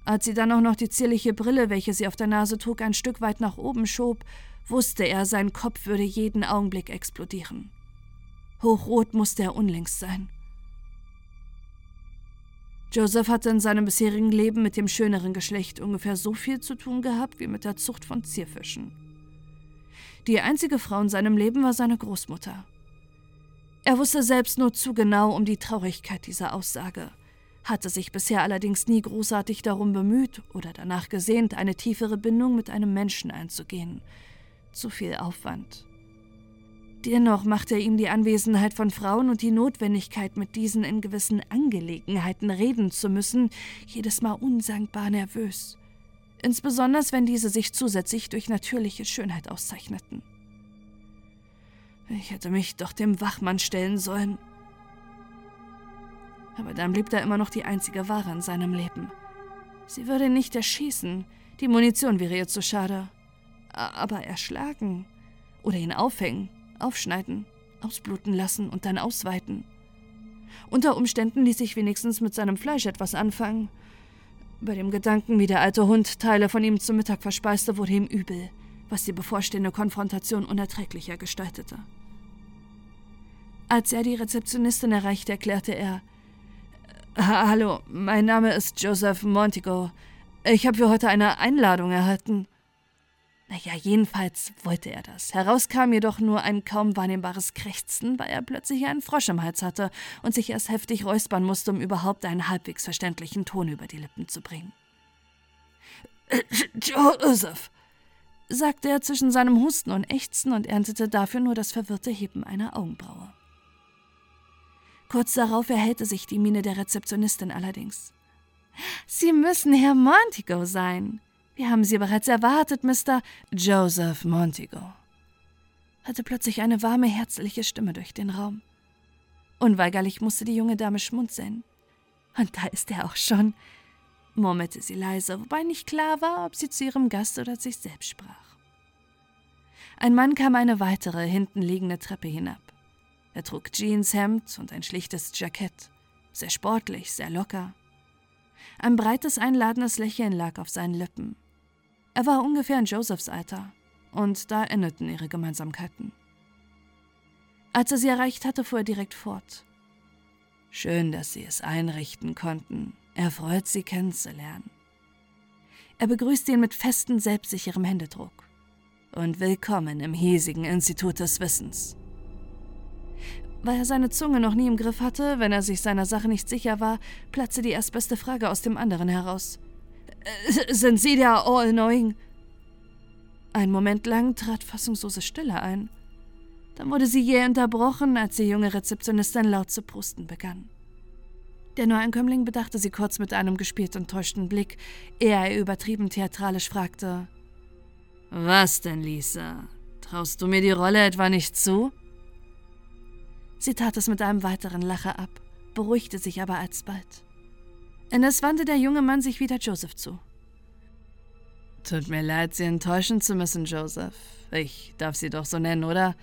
Als sie dann auch noch die zierliche Brille, welche sie auf der Nase trug, ein Stück weit nach oben schob, wusste er, sein Kopf würde jeden Augenblick explodieren. Hochrot musste er unlängst sein. Joseph hatte in seinem bisherigen Leben mit dem schöneren Geschlecht ungefähr so viel zu tun gehabt wie mit der Zucht von Zierfischen. Die einzige Frau in seinem Leben war seine Großmutter. Er wusste selbst nur zu genau um die Traurigkeit dieser Aussage, hatte sich bisher allerdings nie großartig darum bemüht oder danach gesehnt, eine tiefere Bindung mit einem Menschen einzugehen. Zu viel Aufwand. Dennoch machte ihm die Anwesenheit von Frauen und die Notwendigkeit, mit diesen in gewissen Angelegenheiten reden zu müssen, jedes Mal unsankbar nervös. Insbesondere wenn diese sich zusätzlich durch natürliche Schönheit auszeichneten. Ich hätte mich doch dem Wachmann stellen sollen. Aber dann blieb da immer noch die einzige Ware in seinem Leben. Sie würde ihn nicht erschießen, die Munition wäre ihr zu schade. Aber erschlagen oder ihn aufhängen aufschneiden, ausbluten lassen und dann ausweiten. Unter Umständen ließ sich wenigstens mit seinem Fleisch etwas anfangen. Bei dem Gedanken, wie der alte Hund Teile von ihm zum Mittag verspeiste, wurde ihm übel, was die bevorstehende Konfrontation unerträglicher gestaltete. Als er die Rezeptionistin erreichte, erklärte er: Hallo, mein Name ist Joseph Montigo. Ich habe für heute eine Einladung erhalten. Naja, jedenfalls wollte er das. Heraus kam jedoch nur ein kaum wahrnehmbares Krächzen, weil er plötzlich einen Frosch im Hals hatte und sich erst heftig räuspern musste, um überhaupt einen halbwegs verständlichen Ton über die Lippen zu bringen. Joseph, sagte er zwischen seinem Husten und Ächzen und erntete dafür nur das verwirrte Heben einer Augenbraue. Kurz darauf erhellte sich die Miene der Rezeptionistin allerdings. Sie müssen Herr Montigo sein. Wir haben Sie bereits erwartet, Mr. Joseph Montigo. Hatte plötzlich eine warme, herzliche Stimme durch den Raum. Unweigerlich musste die junge Dame schmunzeln. Und da ist er auch schon, murmelte sie leise, wobei nicht klar war, ob sie zu ihrem Gast oder sich selbst sprach. Ein Mann kam eine weitere, hinten liegende Treppe hinab. Er trug Jeanshemd und ein schlichtes Jackett, sehr sportlich, sehr locker. Ein breites, einladendes Lächeln lag auf seinen Lippen. Er war ungefähr in Josephs Alter, und da endeten ihre Gemeinsamkeiten. Als er sie erreicht hatte, fuhr er direkt fort. Schön, dass Sie es einrichten konnten. Er freut Sie kennenzulernen. Er begrüßte ihn mit festem, selbstsicherem Händedruck. Und willkommen im hiesigen Institut des Wissens. Weil er seine Zunge noch nie im Griff hatte, wenn er sich seiner Sache nicht sicher war, platzte die erstbeste Frage aus dem anderen heraus. Äh, sind Sie der All-Knowing? Ein Moment lang trat fassungslose Stille ein. Dann wurde sie jäh unterbrochen, als die junge Rezeptionistin laut zu prusten begann. Der Neuankömmling bedachte sie kurz mit einem gespielt enttäuschten Blick, ehe er übertrieben theatralisch fragte: Was denn, Lisa? Traust du mir die Rolle etwa nicht zu? Sie tat es mit einem weiteren Lacher ab, beruhigte sich aber alsbald. Indes wandte der junge Mann sich wieder Joseph zu. Tut mir leid, Sie enttäuschen zu müssen, Joseph. Ich darf Sie doch so nennen, oder?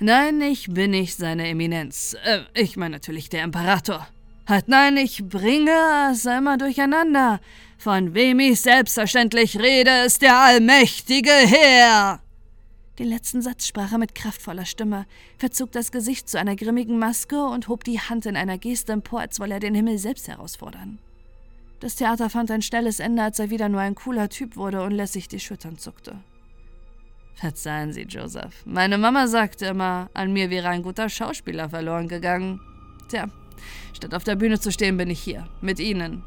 Nein, ich bin nicht seine Eminenz. Äh, ich meine natürlich der Imperator. Halt, nein, ich bringe es immer durcheinander. Von wem ich selbstverständlich rede, ist der allmächtige Herr. Den letzten Satz sprach er mit kraftvoller Stimme, verzog das Gesicht zu einer grimmigen Maske und hob die Hand in einer Geste empor, als wolle er den Himmel selbst herausfordern. Das Theater fand ein schnelles Ende, als er wieder nur ein cooler Typ wurde und lässig die Schultern zuckte. Verzeihen Sie, Joseph. Meine Mama sagte immer, an mir wäre ein guter Schauspieler verloren gegangen. Tja, statt auf der Bühne zu stehen, bin ich hier, mit Ihnen.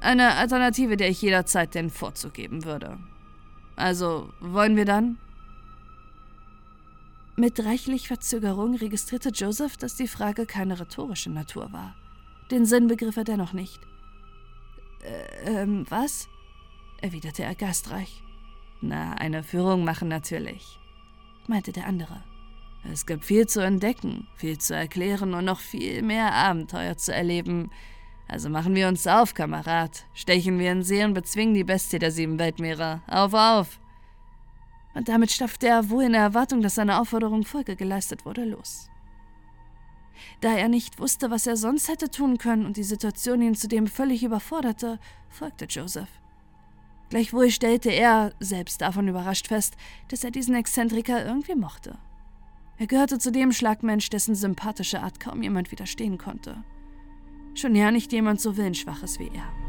Eine Alternative, der ich jederzeit den Vorzug geben würde. Also, wollen wir dann? Mit reichlich Verzögerung registrierte Joseph, dass die Frage keine rhetorische Natur war. Den Sinn begriff er dennoch nicht. Äh, ähm, was? erwiderte er gastreich. Na, eine Führung machen natürlich, meinte der andere. Es gibt viel zu entdecken, viel zu erklären und noch viel mehr Abenteuer zu erleben. Also machen wir uns auf, Kamerad. Stechen wir in See und bezwingen die Bestie der sieben Weltmeere. Auf, auf! Und damit stapfte er, wohl in der Erwartung, dass seiner Aufforderung Folge geleistet wurde, los. Da er nicht wusste, was er sonst hätte tun können und die Situation ihn zudem völlig überforderte, folgte Joseph. Gleichwohl stellte er, selbst davon überrascht, fest, dass er diesen Exzentriker irgendwie mochte. Er gehörte zu dem Schlagmensch, dessen sympathische Art kaum jemand widerstehen konnte. Schon ja nicht jemand so willensschwaches wie er.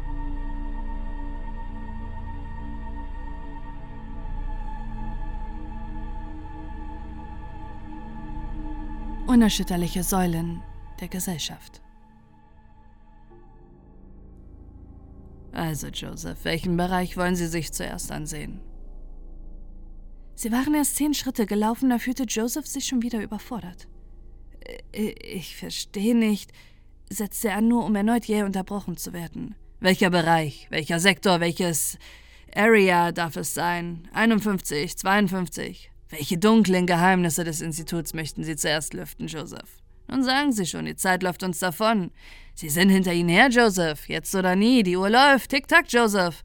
Unerschütterliche Säulen der Gesellschaft. Also, Joseph, welchen Bereich wollen Sie sich zuerst ansehen? Sie waren erst zehn Schritte gelaufen, da fühlte Joseph sich schon wieder überfordert. Ich verstehe nicht, setzte er an, nur um erneut jäh unterbrochen zu werden. Welcher Bereich, welcher Sektor, welches Area darf es sein? 51, 52. Welche dunklen Geheimnisse des Instituts möchten Sie zuerst lüften, Joseph? Nun sagen Sie schon, die Zeit läuft uns davon. Sie sind hinter Ihnen her, Joseph. Jetzt oder nie. Die Uhr läuft. Tick-Tack, Joseph.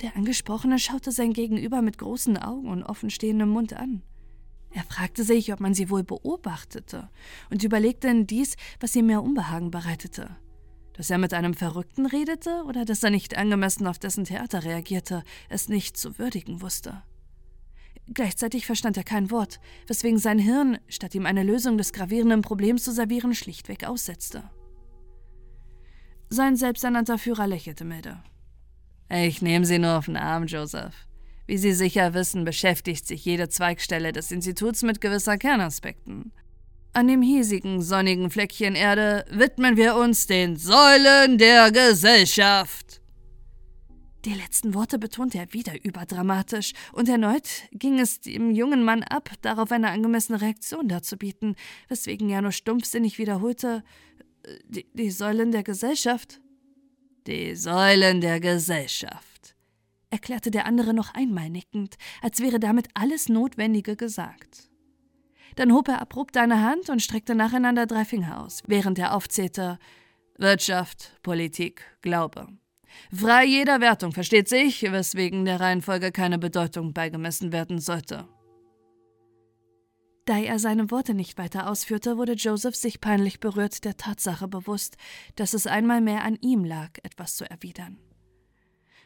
Der Angesprochene schaute sein Gegenüber mit großen Augen und offenstehendem Mund an. Er fragte sich, ob man sie wohl beobachtete und überlegte in dies, was ihm mehr Unbehagen bereitete. Dass er mit einem Verrückten redete oder dass er nicht angemessen auf dessen Theater reagierte, es nicht zu würdigen wusste. Gleichzeitig verstand er kein Wort, weswegen sein Hirn, statt ihm eine Lösung des gravierenden Problems zu servieren, schlichtweg aussetzte. Sein selbsternannter Führer lächelte milde. Ich nehme Sie nur auf den Arm, Joseph. Wie Sie sicher wissen, beschäftigt sich jede Zweigstelle des Instituts mit gewisser Kernaspekten. An dem hiesigen, sonnigen Fleckchen Erde widmen wir uns den Säulen der Gesellschaft. Die letzten Worte betonte er wieder überdramatisch, und erneut ging es dem jungen Mann ab, darauf eine angemessene Reaktion darzubieten, weswegen er nur stumpfsinnig wiederholte: die, die Säulen der Gesellschaft. Die Säulen der Gesellschaft, erklärte der andere noch einmal nickend, als wäre damit alles Notwendige gesagt. Dann hob er abrupt eine Hand und streckte nacheinander drei Finger aus, während er aufzählte Wirtschaft, Politik, Glaube. Frei jeder Wertung, versteht sich, weswegen der Reihenfolge keine Bedeutung beigemessen werden sollte. Da er seine Worte nicht weiter ausführte, wurde Joseph sich peinlich berührt der Tatsache bewusst, dass es einmal mehr an ihm lag, etwas zu erwidern.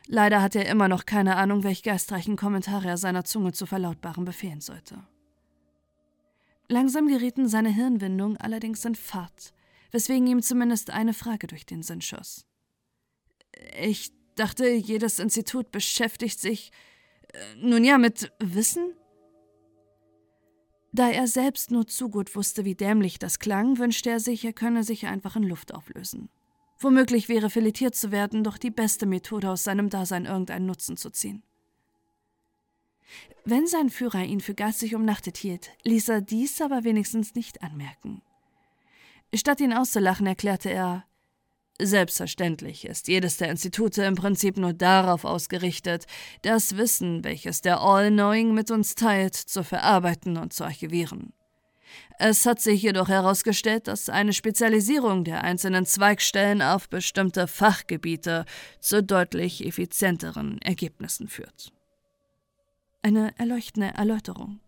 Leider hatte er immer noch keine Ahnung, welch geistreichen Kommentare er seiner Zunge zu verlautbaren befehlen sollte. Langsam gerieten seine Hirnwindungen allerdings in Fahrt, weswegen ihm zumindest eine Frage durch den Sinn schoss. Ich dachte, jedes Institut beschäftigt sich äh, nun ja mit Wissen? Da er selbst nur zu gut wusste, wie dämlich das klang, wünschte er sich, er könne sich einfach in Luft auflösen. Womöglich wäre filetiert zu werden doch die beste Methode, aus seinem Dasein irgendeinen Nutzen zu ziehen. Wenn sein Führer ihn für geistig umnachtet hielt, ließ er dies aber wenigstens nicht anmerken. Statt ihn auszulachen, erklärte er, Selbstverständlich ist jedes der Institute im Prinzip nur darauf ausgerichtet, das Wissen, welches der All-Knowing mit uns teilt, zu verarbeiten und zu archivieren. Es hat sich jedoch herausgestellt, dass eine Spezialisierung der einzelnen Zweigstellen auf bestimmte Fachgebiete zu deutlich effizienteren Ergebnissen führt. Eine erleuchtende Erläuterung.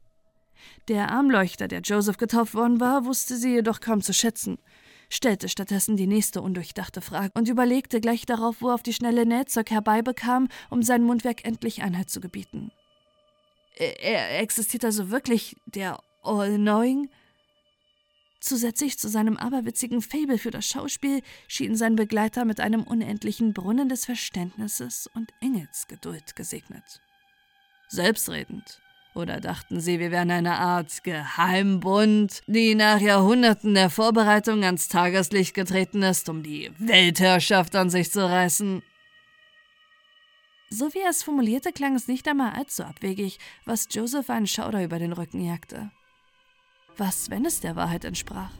Der Armleuchter, der Joseph getauft worden war, wusste sie jedoch kaum zu schätzen – stellte stattdessen die nächste undurchdachte Frage und überlegte gleich darauf, wo er auf die schnelle Nähzeug herbeibekam, um sein Mundwerk endlich Einheit zu gebieten. Er existiert also wirklich, der All-Knowing? Zusätzlich zu seinem aberwitzigen Fabel für das Schauspiel schien sein Begleiter mit einem unendlichen Brunnen des Verständnisses und Engelsgeduld gesegnet. Selbstredend oder dachten sie, wir wären eine Art Geheimbund, die nach Jahrhunderten der Vorbereitung ans Tageslicht getreten ist, um die Weltherrschaft an sich zu reißen? So wie er es formulierte, klang es nicht einmal allzu abwegig, was Joseph einen Schauder über den Rücken jagte. Was, wenn es der Wahrheit entsprach?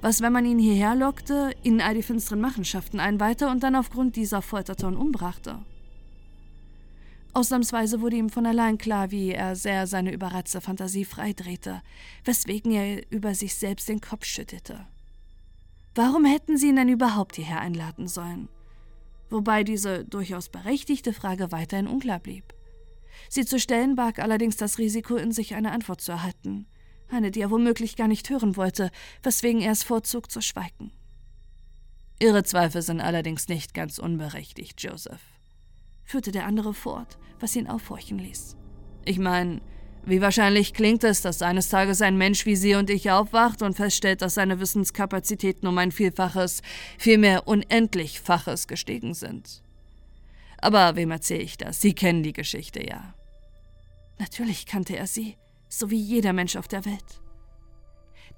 Was, wenn man ihn hierher lockte, in all die finsteren Machenschaften einweihte und dann aufgrund dieser folterte und umbrachte? Ausnahmsweise wurde ihm von allein klar, wie er sehr seine überreizte Fantasie freidrehte, weswegen er über sich selbst den Kopf schüttelte. Warum hätten sie ihn denn überhaupt hierher einladen sollen? Wobei diese durchaus berechtigte Frage weiterhin unklar blieb. Sie zu stellen barg allerdings das Risiko in sich, eine Antwort zu erhalten. Eine, die er womöglich gar nicht hören wollte, weswegen er es vorzog zu schweigen. Ihre Zweifel sind allerdings nicht ganz unberechtigt, Joseph, führte der andere fort, was ihn aufhorchen ließ. Ich meine, wie wahrscheinlich klingt es, dass eines Tages ein Mensch wie Sie und ich aufwacht und feststellt, dass seine Wissenskapazitäten um ein Vielfaches, vielmehr unendlichfaches gestiegen sind. Aber wem erzähle ich das? Sie kennen die Geschichte ja. Natürlich kannte er sie, so wie jeder Mensch auf der Welt.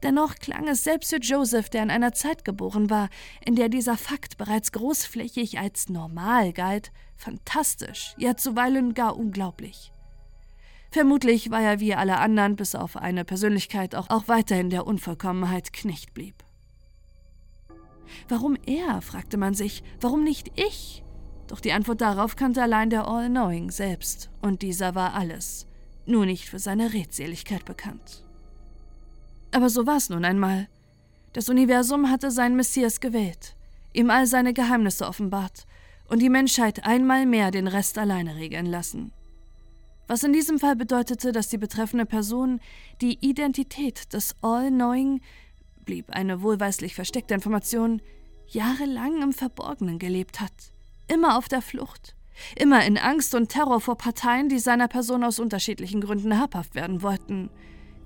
Dennoch klang es selbst für Joseph, der in einer Zeit geboren war, in der dieser Fakt bereits großflächig als normal galt, fantastisch, ja zuweilen gar unglaublich. Vermutlich war er wie alle anderen, bis auf eine Persönlichkeit, auch, auch weiterhin der Unvollkommenheit Knecht blieb. Warum er, fragte man sich, warum nicht ich? Doch die Antwort darauf kannte allein der All-Knowing selbst, und dieser war alles, nur nicht für seine Redseligkeit bekannt. Aber so war es nun einmal. Das Universum hatte seinen Messias gewählt, ihm all seine Geheimnisse offenbart und die Menschheit einmal mehr den Rest alleine regeln lassen. Was in diesem Fall bedeutete, dass die betreffende Person die Identität des All-Knowing, blieb eine wohlweislich versteckte Information, jahrelang im Verborgenen gelebt hat, immer auf der Flucht, immer in Angst und Terror vor Parteien, die seiner Person aus unterschiedlichen Gründen habhaft werden wollten,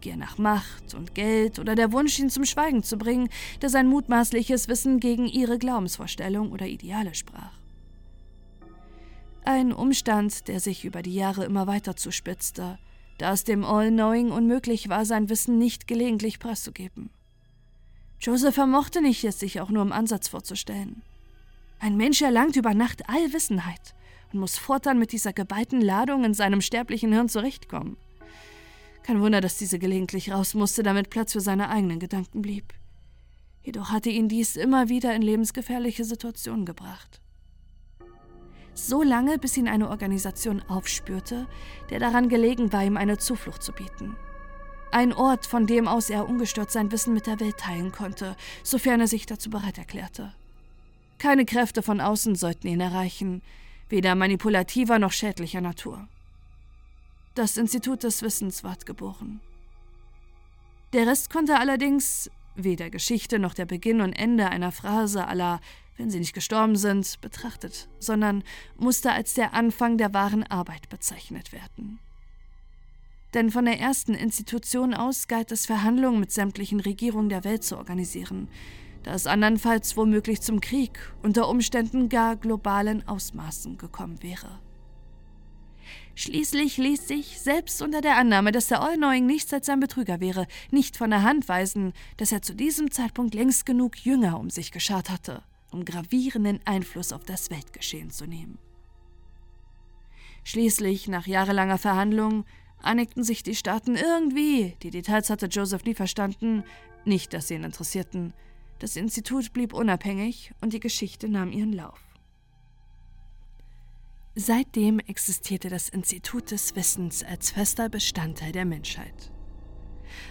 Gier nach Macht und Geld oder der Wunsch, ihn zum Schweigen zu bringen, der sein mutmaßliches Wissen gegen ihre Glaubensvorstellung oder Ideale sprach. Ein Umstand, der sich über die Jahre immer weiter zuspitzte, da es dem All-Knowing unmöglich war, sein Wissen nicht gelegentlich preiszugeben. Joseph vermochte nicht, es sich auch nur im Ansatz vorzustellen. Ein Mensch erlangt über Nacht Allwissenheit und muss fortan mit dieser geballten Ladung in seinem sterblichen Hirn zurechtkommen. Kein Wunder, dass diese gelegentlich raus musste, damit Platz für seine eigenen Gedanken blieb. Jedoch hatte ihn dies immer wieder in lebensgefährliche Situationen gebracht so lange, bis ihn eine Organisation aufspürte, der daran gelegen war, ihm eine Zuflucht zu bieten. Ein Ort, von dem aus er ungestört sein Wissen mit der Welt teilen konnte, sofern er sich dazu bereit erklärte. Keine Kräfte von außen sollten ihn erreichen, weder manipulativer noch schädlicher Natur. Das Institut des Wissens ward geboren. Der Rest konnte allerdings weder Geschichte noch der Beginn und Ende einer Phrase aller wenn sie nicht gestorben sind, betrachtet, sondern musste als der Anfang der wahren Arbeit bezeichnet werden. Denn von der ersten Institution aus galt es, Verhandlungen mit sämtlichen Regierungen der Welt zu organisieren, da es andernfalls womöglich zum Krieg, unter Umständen gar globalen Ausmaßen gekommen wäre. Schließlich ließ sich, selbst unter der Annahme, dass der All-Knowing nichts als ein Betrüger wäre, nicht von der Hand weisen, dass er zu diesem Zeitpunkt längst genug Jünger um sich geschart hatte um gravierenden Einfluss auf das Weltgeschehen zu nehmen. Schließlich, nach jahrelanger Verhandlung, einigten sich die Staaten irgendwie, die Details hatte Joseph nie verstanden, nicht, dass sie ihn interessierten. Das Institut blieb unabhängig und die Geschichte nahm ihren Lauf. Seitdem existierte das Institut des Wissens als fester Bestandteil der Menschheit.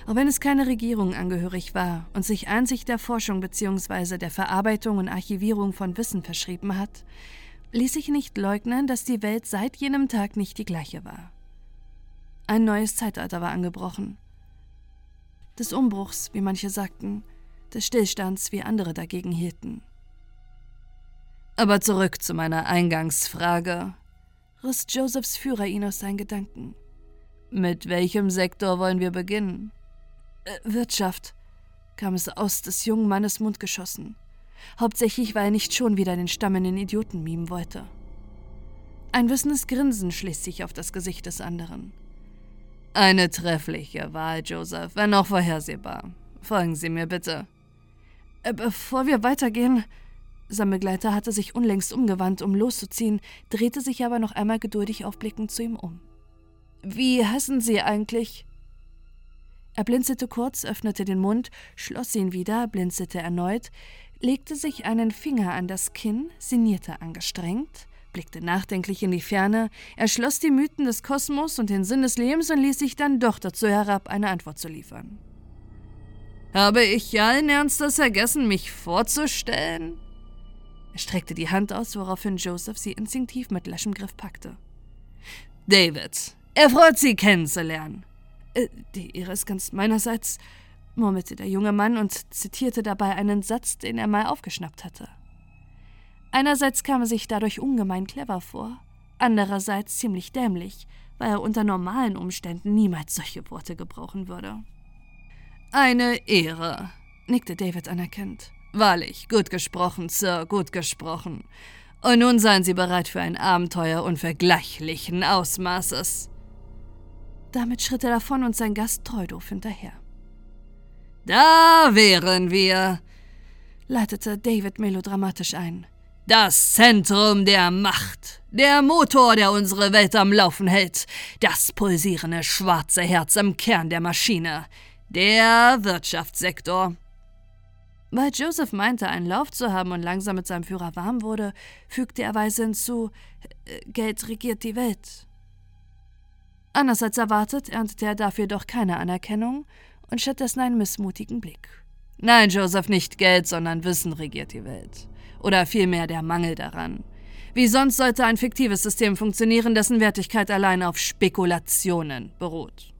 Auch wenn es keine Regierung angehörig war und sich einzig der Forschung bzw. der Verarbeitung und Archivierung von Wissen verschrieben hat, ließ sich nicht leugnen, dass die Welt seit jenem Tag nicht die gleiche war. Ein neues Zeitalter war angebrochen. Des Umbruchs, wie manche sagten, des Stillstands, wie andere dagegen hielten. Aber zurück zu meiner Eingangsfrage, riss Josephs Führer ihn aus seinen Gedanken. Mit welchem Sektor wollen wir beginnen? Äh, Wirtschaft, kam es aus des jungen Mannes Mund geschossen. Hauptsächlich, weil er nicht schon wieder den stammenden Idioten mimen wollte. Ein wissendes Grinsen schließt sich auf das Gesicht des anderen. Eine treffliche Wahl, Joseph, wenn auch vorhersehbar. Folgen Sie mir bitte. Äh, bevor wir weitergehen, sein Begleiter hatte sich unlängst umgewandt, um loszuziehen, drehte sich aber noch einmal geduldig aufblickend zu ihm um. Wie heißen Sie eigentlich? Er blinzelte kurz, öffnete den Mund, schloss ihn wieder, blinzelte erneut, legte sich einen Finger an das Kinn, sinnierte angestrengt, blickte nachdenklich in die Ferne, erschloss die Mythen des Kosmos und den Sinn des Lebens und ließ sich dann doch dazu herab, eine Antwort zu liefern. Habe ich allen Ernstes vergessen, mich vorzustellen? Er streckte die Hand aus, woraufhin Joseph sie instinktiv mit laschem Griff packte. David, erfreut Sie kennenzulernen. Äh, die Ehre ist ganz meinerseits, murmelte der junge Mann und zitierte dabei einen Satz, den er mal aufgeschnappt hatte. Einerseits kam er sich dadurch ungemein clever vor, andererseits ziemlich dämlich, weil er unter normalen Umständen niemals solche Worte gebrauchen würde. Eine Ehre, nickte David anerkennend. Wahrlich, gut gesprochen, Sir, gut gesprochen. Und nun seien Sie bereit für ein Abenteuer unvergleichlichen Ausmaßes. Damit schritt er davon und sein Gast Treudorf hinterher. Da wären wir, leitete David melodramatisch ein. Das Zentrum der Macht, der Motor, der unsere Welt am Laufen hält, das pulsierende schwarze Herz am Kern der Maschine, der Wirtschaftssektor. Weil Joseph meinte, einen Lauf zu haben und langsam mit seinem Führer warm wurde, fügte er weise hinzu: äh, Geld regiert die Welt. Anders als erwartet, erntete er dafür doch keine Anerkennung und stattdessen einen missmutigen Blick. Nein, Joseph, nicht Geld, sondern Wissen regiert die Welt. Oder vielmehr der Mangel daran. Wie sonst sollte ein fiktives System funktionieren, dessen Wertigkeit allein auf Spekulationen beruht.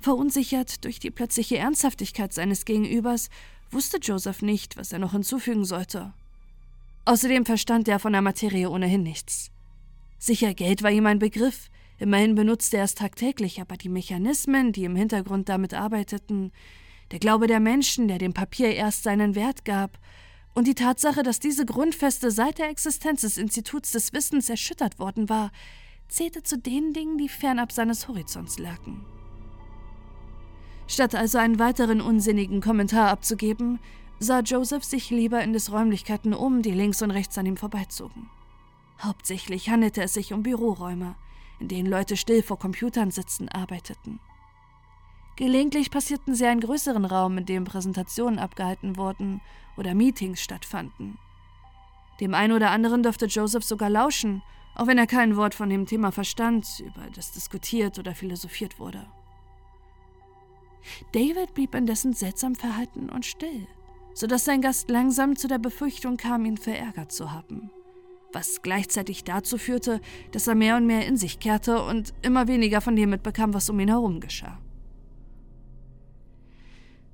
Verunsichert durch die plötzliche Ernsthaftigkeit seines Gegenübers, wusste Joseph nicht, was er noch hinzufügen sollte. Außerdem verstand er von der Materie ohnehin nichts. Sicher, Geld war ihm ein Begriff, Immerhin benutzte er es tagtäglich, aber die Mechanismen, die im Hintergrund damit arbeiteten, der Glaube der Menschen, der dem Papier erst seinen Wert gab, und die Tatsache, dass diese Grundfeste seit der Existenz des Instituts des Wissens erschüttert worden war, zählte zu den Dingen, die fernab seines Horizonts lagen. Statt also einen weiteren unsinnigen Kommentar abzugeben, sah Joseph sich lieber in des Räumlichkeiten um, die links und rechts an ihm vorbeizogen. Hauptsächlich handelte es sich um Büroräume, in denen Leute still vor Computern sitzen, arbeiteten. Gelegentlich passierten sie einen größeren Raum, in dem Präsentationen abgehalten wurden oder Meetings stattfanden. Dem einen oder anderen durfte Joseph sogar lauschen, auch wenn er kein Wort von dem Thema verstand, über das diskutiert oder philosophiert wurde. David blieb indessen seltsam verhalten und still, sodass sein Gast langsam zu der Befürchtung kam, ihn verärgert zu haben was gleichzeitig dazu führte, dass er mehr und mehr in sich kehrte und immer weniger von dem mitbekam, was um ihn herum geschah.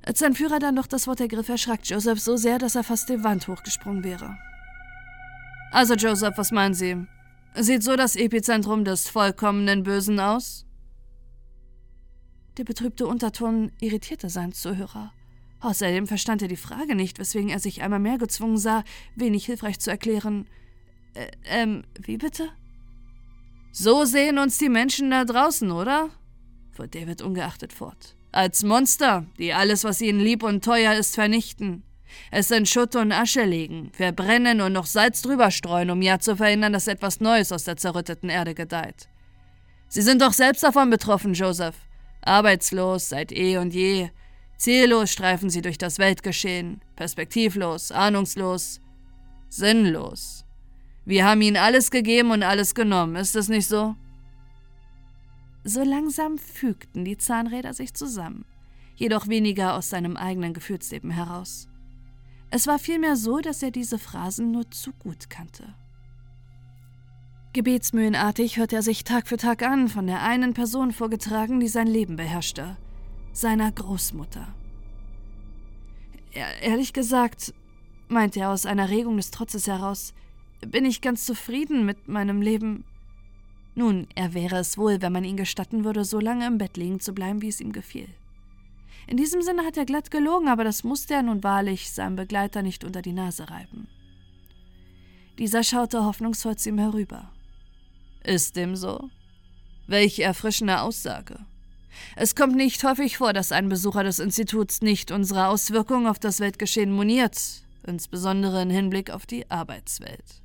Als sein Führer dann noch das Wort ergriff, erschrak Joseph so sehr, dass er fast die Wand hochgesprungen wäre. Also, Joseph, was meinen Sie? Sieht so das Epizentrum des vollkommenen Bösen aus? Der betrübte Unterton irritierte seinen Zuhörer. Außerdem verstand er die Frage nicht, weswegen er sich einmal mehr gezwungen sah, wenig hilfreich zu erklären – äh, ähm, wie bitte? So sehen uns die Menschen da draußen, oder? fuhr David ungeachtet fort. Als Monster, die alles, was ihnen lieb und teuer ist, vernichten. Es in Schutt und Asche legen, verbrennen und noch Salz drüber streuen, um ja zu verhindern, dass etwas Neues aus der zerrütteten Erde gedeiht. Sie sind doch selbst davon betroffen, Joseph. Arbeitslos seit eh und je. Ziellos streifen sie durch das Weltgeschehen, perspektivlos, ahnungslos, sinnlos. Wir haben ihnen alles gegeben und alles genommen, ist das nicht so? So langsam fügten die Zahnräder sich zusammen, jedoch weniger aus seinem eigenen Gefühlsleben heraus. Es war vielmehr so, dass er diese Phrasen nur zu gut kannte. Gebetsmühlenartig hörte er sich Tag für Tag an, von der einen Person vorgetragen, die sein Leben beherrschte, seiner Großmutter. ehrlich gesagt, meinte er aus einer Regung des Trotzes heraus, bin ich ganz zufrieden mit meinem Leben. Nun, er wäre es wohl, wenn man ihn gestatten würde, so lange im Bett liegen zu bleiben, wie es ihm gefiel. In diesem Sinne hat er glatt gelogen, aber das musste er nun wahrlich seinem Begleiter nicht unter die Nase reiben. Dieser schaute hoffnungsvoll zu ihm herüber. Ist dem so? Welche erfrischende Aussage. Es kommt nicht häufig vor, dass ein Besucher des Instituts nicht unsere Auswirkungen auf das Weltgeschehen moniert, insbesondere im Hinblick auf die Arbeitswelt.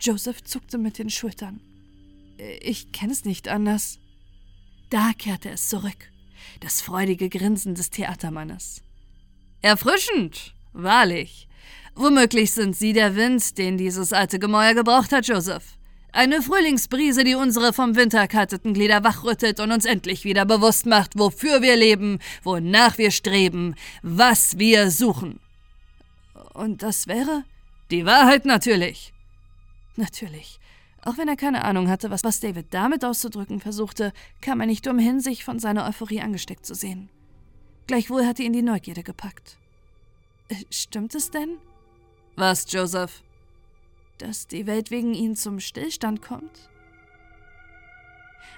Joseph zuckte mit den Schultern. Ich kenne es nicht anders. Da kehrte es zurück. Das freudige Grinsen des Theatermannes. Erfrischend, wahrlich. Womöglich sind Sie der Wind, den dieses alte Gemäuer gebraucht hat, Joseph. Eine Frühlingsbrise, die unsere vom Winter erkalteten Glieder wachrüttelt und uns endlich wieder bewusst macht, wofür wir leben, wonach wir streben, was wir suchen. Und das wäre? Die Wahrheit natürlich. Natürlich. Auch wenn er keine Ahnung hatte, was, was David damit auszudrücken versuchte, kam er nicht umhin, sich von seiner Euphorie angesteckt zu sehen. Gleichwohl hatte ihn die Neugierde gepackt. Äh, stimmt es denn? Was, Joseph? Dass die Welt wegen ihnen zum Stillstand kommt?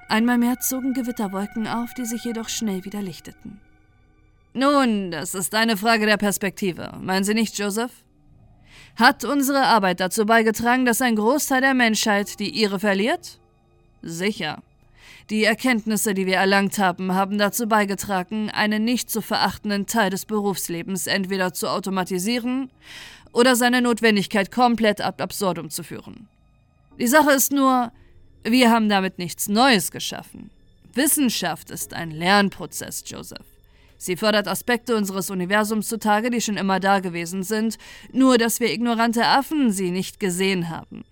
Einmal mehr zogen Gewitterwolken auf, die sich jedoch schnell wieder lichteten. Nun, das ist eine Frage der Perspektive. Meinen Sie nicht, Joseph? Hat unsere Arbeit dazu beigetragen, dass ein Großteil der Menschheit die ihre verliert? Sicher. Die Erkenntnisse, die wir erlangt haben, haben dazu beigetragen, einen nicht zu verachtenden Teil des Berufslebens entweder zu automatisieren oder seine Notwendigkeit komplett ab absurdum zu führen. Die Sache ist nur, wir haben damit nichts Neues geschaffen. Wissenschaft ist ein Lernprozess, Joseph. Sie fördert Aspekte unseres Universums zutage, die schon immer da gewesen sind, nur dass wir ignorante Affen sie nicht gesehen haben.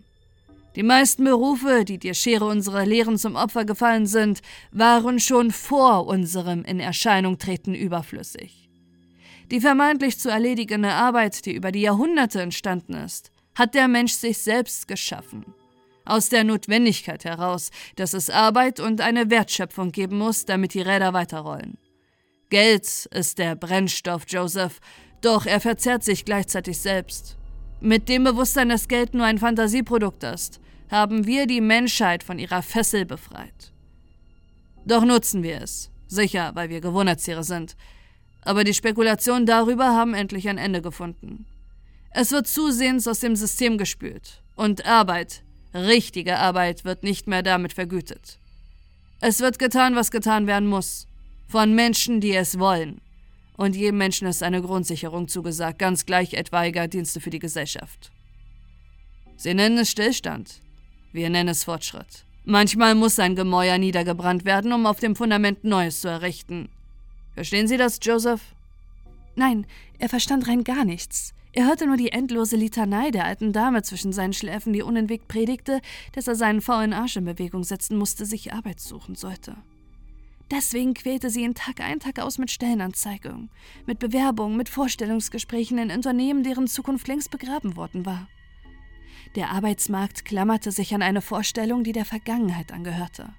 Die meisten Berufe, die der Schere unserer Lehren zum Opfer gefallen sind, waren schon vor unserem in Erscheinung treten überflüssig. Die vermeintlich zu erledigende Arbeit, die über die Jahrhunderte entstanden ist, hat der Mensch sich selbst geschaffen. Aus der Notwendigkeit heraus, dass es Arbeit und eine Wertschöpfung geben muss, damit die Räder weiterrollen. Geld ist der Brennstoff, Joseph, doch er verzehrt sich gleichzeitig selbst. Mit dem Bewusstsein, dass Geld nur ein Fantasieprodukt ist, haben wir die Menschheit von ihrer Fessel befreit. Doch nutzen wir es, sicher, weil wir Gewohnheitstiere sind, aber die Spekulationen darüber haben endlich ein Ende gefunden. Es wird zusehends aus dem System gespült. Und Arbeit, richtige Arbeit, wird nicht mehr damit vergütet. Es wird getan, was getan werden muss. Von Menschen, die es wollen. Und jedem Menschen ist eine Grundsicherung zugesagt, ganz gleich etwaiger Dienste für die Gesellschaft. Sie nennen es Stillstand. Wir nennen es Fortschritt. Manchmal muss ein Gemäuer niedergebrannt werden, um auf dem Fundament Neues zu errichten. Verstehen Sie das, Joseph? Nein, er verstand rein gar nichts. Er hörte nur die endlose Litanei der alten Dame zwischen seinen Schläfen, die unentwegt predigte, dass er seinen faulen Arsch in Bewegung setzen musste, sich Arbeit suchen sollte. Deswegen quälte sie ihn Tag ein, Tag aus mit Stellenanzeigungen, mit Bewerbungen, mit Vorstellungsgesprächen in Unternehmen, deren Zukunft längst begraben worden war. Der Arbeitsmarkt klammerte sich an eine Vorstellung, die der Vergangenheit angehörte.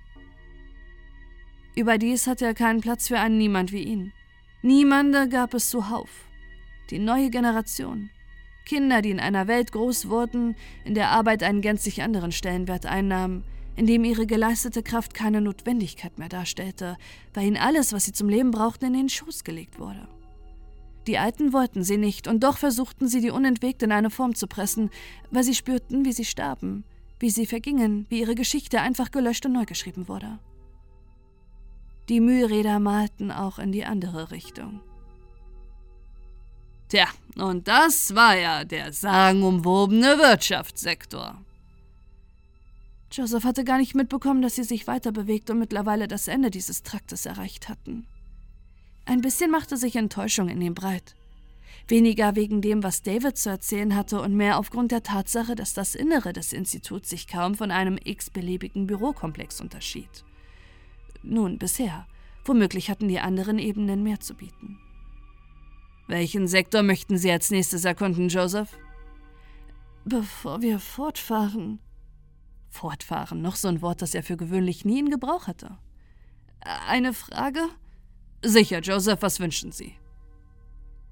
Überdies hatte er keinen Platz für einen Niemand wie ihn. Niemande gab es zuhauf. Die neue Generation. Kinder, die in einer Welt groß wurden, in der Arbeit einen gänzlich anderen Stellenwert einnahm, in dem ihre geleistete Kraft keine Notwendigkeit mehr darstellte, weil ihnen alles, was sie zum Leben brauchten, in den Schoß gelegt wurde. Die Alten wollten sie nicht, und doch versuchten sie, die unentwegt in eine Form zu pressen, weil sie spürten, wie sie starben, wie sie vergingen, wie ihre Geschichte einfach gelöscht und neu geschrieben wurde. Die Mühlräder malten auch in die andere Richtung. Tja, und das war ja der sagenumwobene Wirtschaftssektor. Joseph hatte gar nicht mitbekommen, dass sie sich weiter bewegt und mittlerweile das Ende dieses Traktes erreicht hatten. Ein bisschen machte sich Enttäuschung in ihm breit. Weniger wegen dem, was David zu erzählen hatte, und mehr aufgrund der Tatsache, dass das Innere des Instituts sich kaum von einem x-beliebigen Bürokomplex unterschied. Nun, bisher. Womöglich hatten die anderen Ebenen mehr zu bieten. Welchen Sektor möchten Sie als nächstes erkunden, Joseph? Bevor wir fortfahren. Fortfahren, noch so ein Wort, das er für gewöhnlich nie in Gebrauch hatte. Eine Frage? Sicher, Joseph, was wünschen Sie?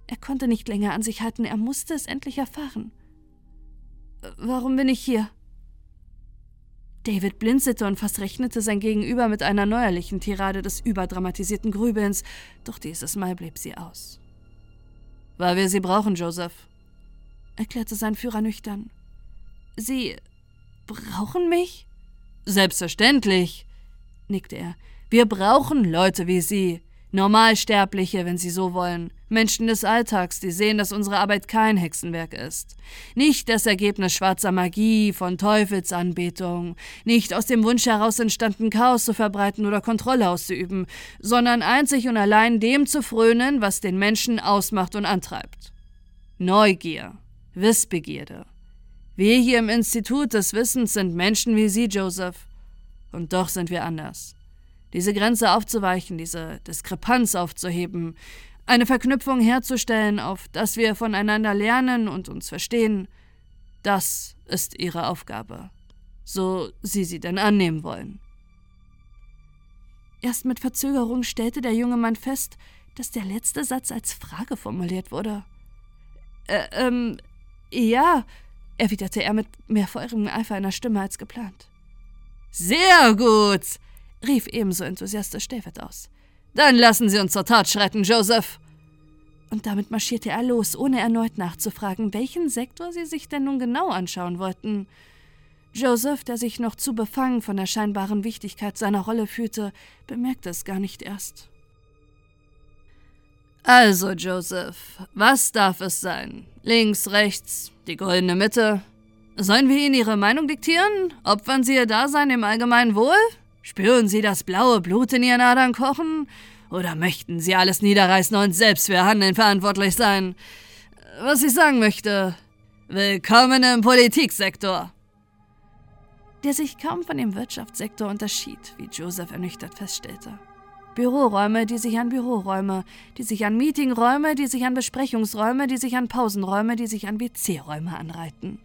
Er konnte nicht länger an sich halten, er musste es endlich erfahren. Warum bin ich hier? David blinzelte und fast rechnete sein Gegenüber mit einer neuerlichen Tirade des überdramatisierten Grübelns, doch dieses Mal blieb sie aus. Weil wir sie brauchen, Joseph, erklärte sein Führer nüchtern. Sie brauchen mich? Selbstverständlich, nickte er. Wir brauchen Leute wie Sie. Normalsterbliche, wenn Sie so wollen. Menschen des Alltags, die sehen, dass unsere Arbeit kein Hexenwerk ist. Nicht das Ergebnis schwarzer Magie, von Teufelsanbetung, nicht aus dem Wunsch heraus entstanden, Chaos zu verbreiten oder Kontrolle auszuüben, sondern einzig und allein dem zu frönen, was den Menschen ausmacht und antreibt. Neugier, Wissbegierde, Wir hier im Institut des Wissens sind Menschen wie Sie, Joseph. Und doch sind wir anders. Diese Grenze aufzuweichen, diese Diskrepanz aufzuheben, eine Verknüpfung herzustellen, auf dass wir voneinander lernen und uns verstehen, das ist Ihre Aufgabe, so Sie sie denn annehmen wollen. Erst mit Verzögerung stellte der junge Mann fest, dass der letzte Satz als Frage formuliert wurde. Äh, ähm, ja, erwiderte er mit mehr feurigem Eifer in der Stimme als geplant. Sehr gut, rief ebenso enthusiastisch David aus. Dann lassen Sie uns zur Tat schreiten, Joseph. Und damit marschierte er los, ohne erneut nachzufragen, welchen Sektor sie sich denn nun genau anschauen wollten. Joseph, der sich noch zu befangen von der scheinbaren Wichtigkeit seiner Rolle fühlte, bemerkte es gar nicht erst. Also, Joseph, was darf es sein? Links, rechts, die goldene Mitte? Sollen wir Ihnen Ihre Meinung diktieren? Opfern Sie Ihr Dasein im allgemeinen Wohl? Spüren Sie das blaue Blut in Ihren Adern kochen? Oder möchten Sie alles niederreißen und selbst für Handeln verantwortlich sein? Was ich sagen möchte, willkommen im Politiksektor. Der sich kaum von dem Wirtschaftssektor unterschied, wie Joseph ernüchtert feststellte. Büroräume, die sich an Büroräume, die sich an Meetingräume, die sich an Besprechungsräume, die sich an Pausenräume, die sich an WC-Räume anreihten.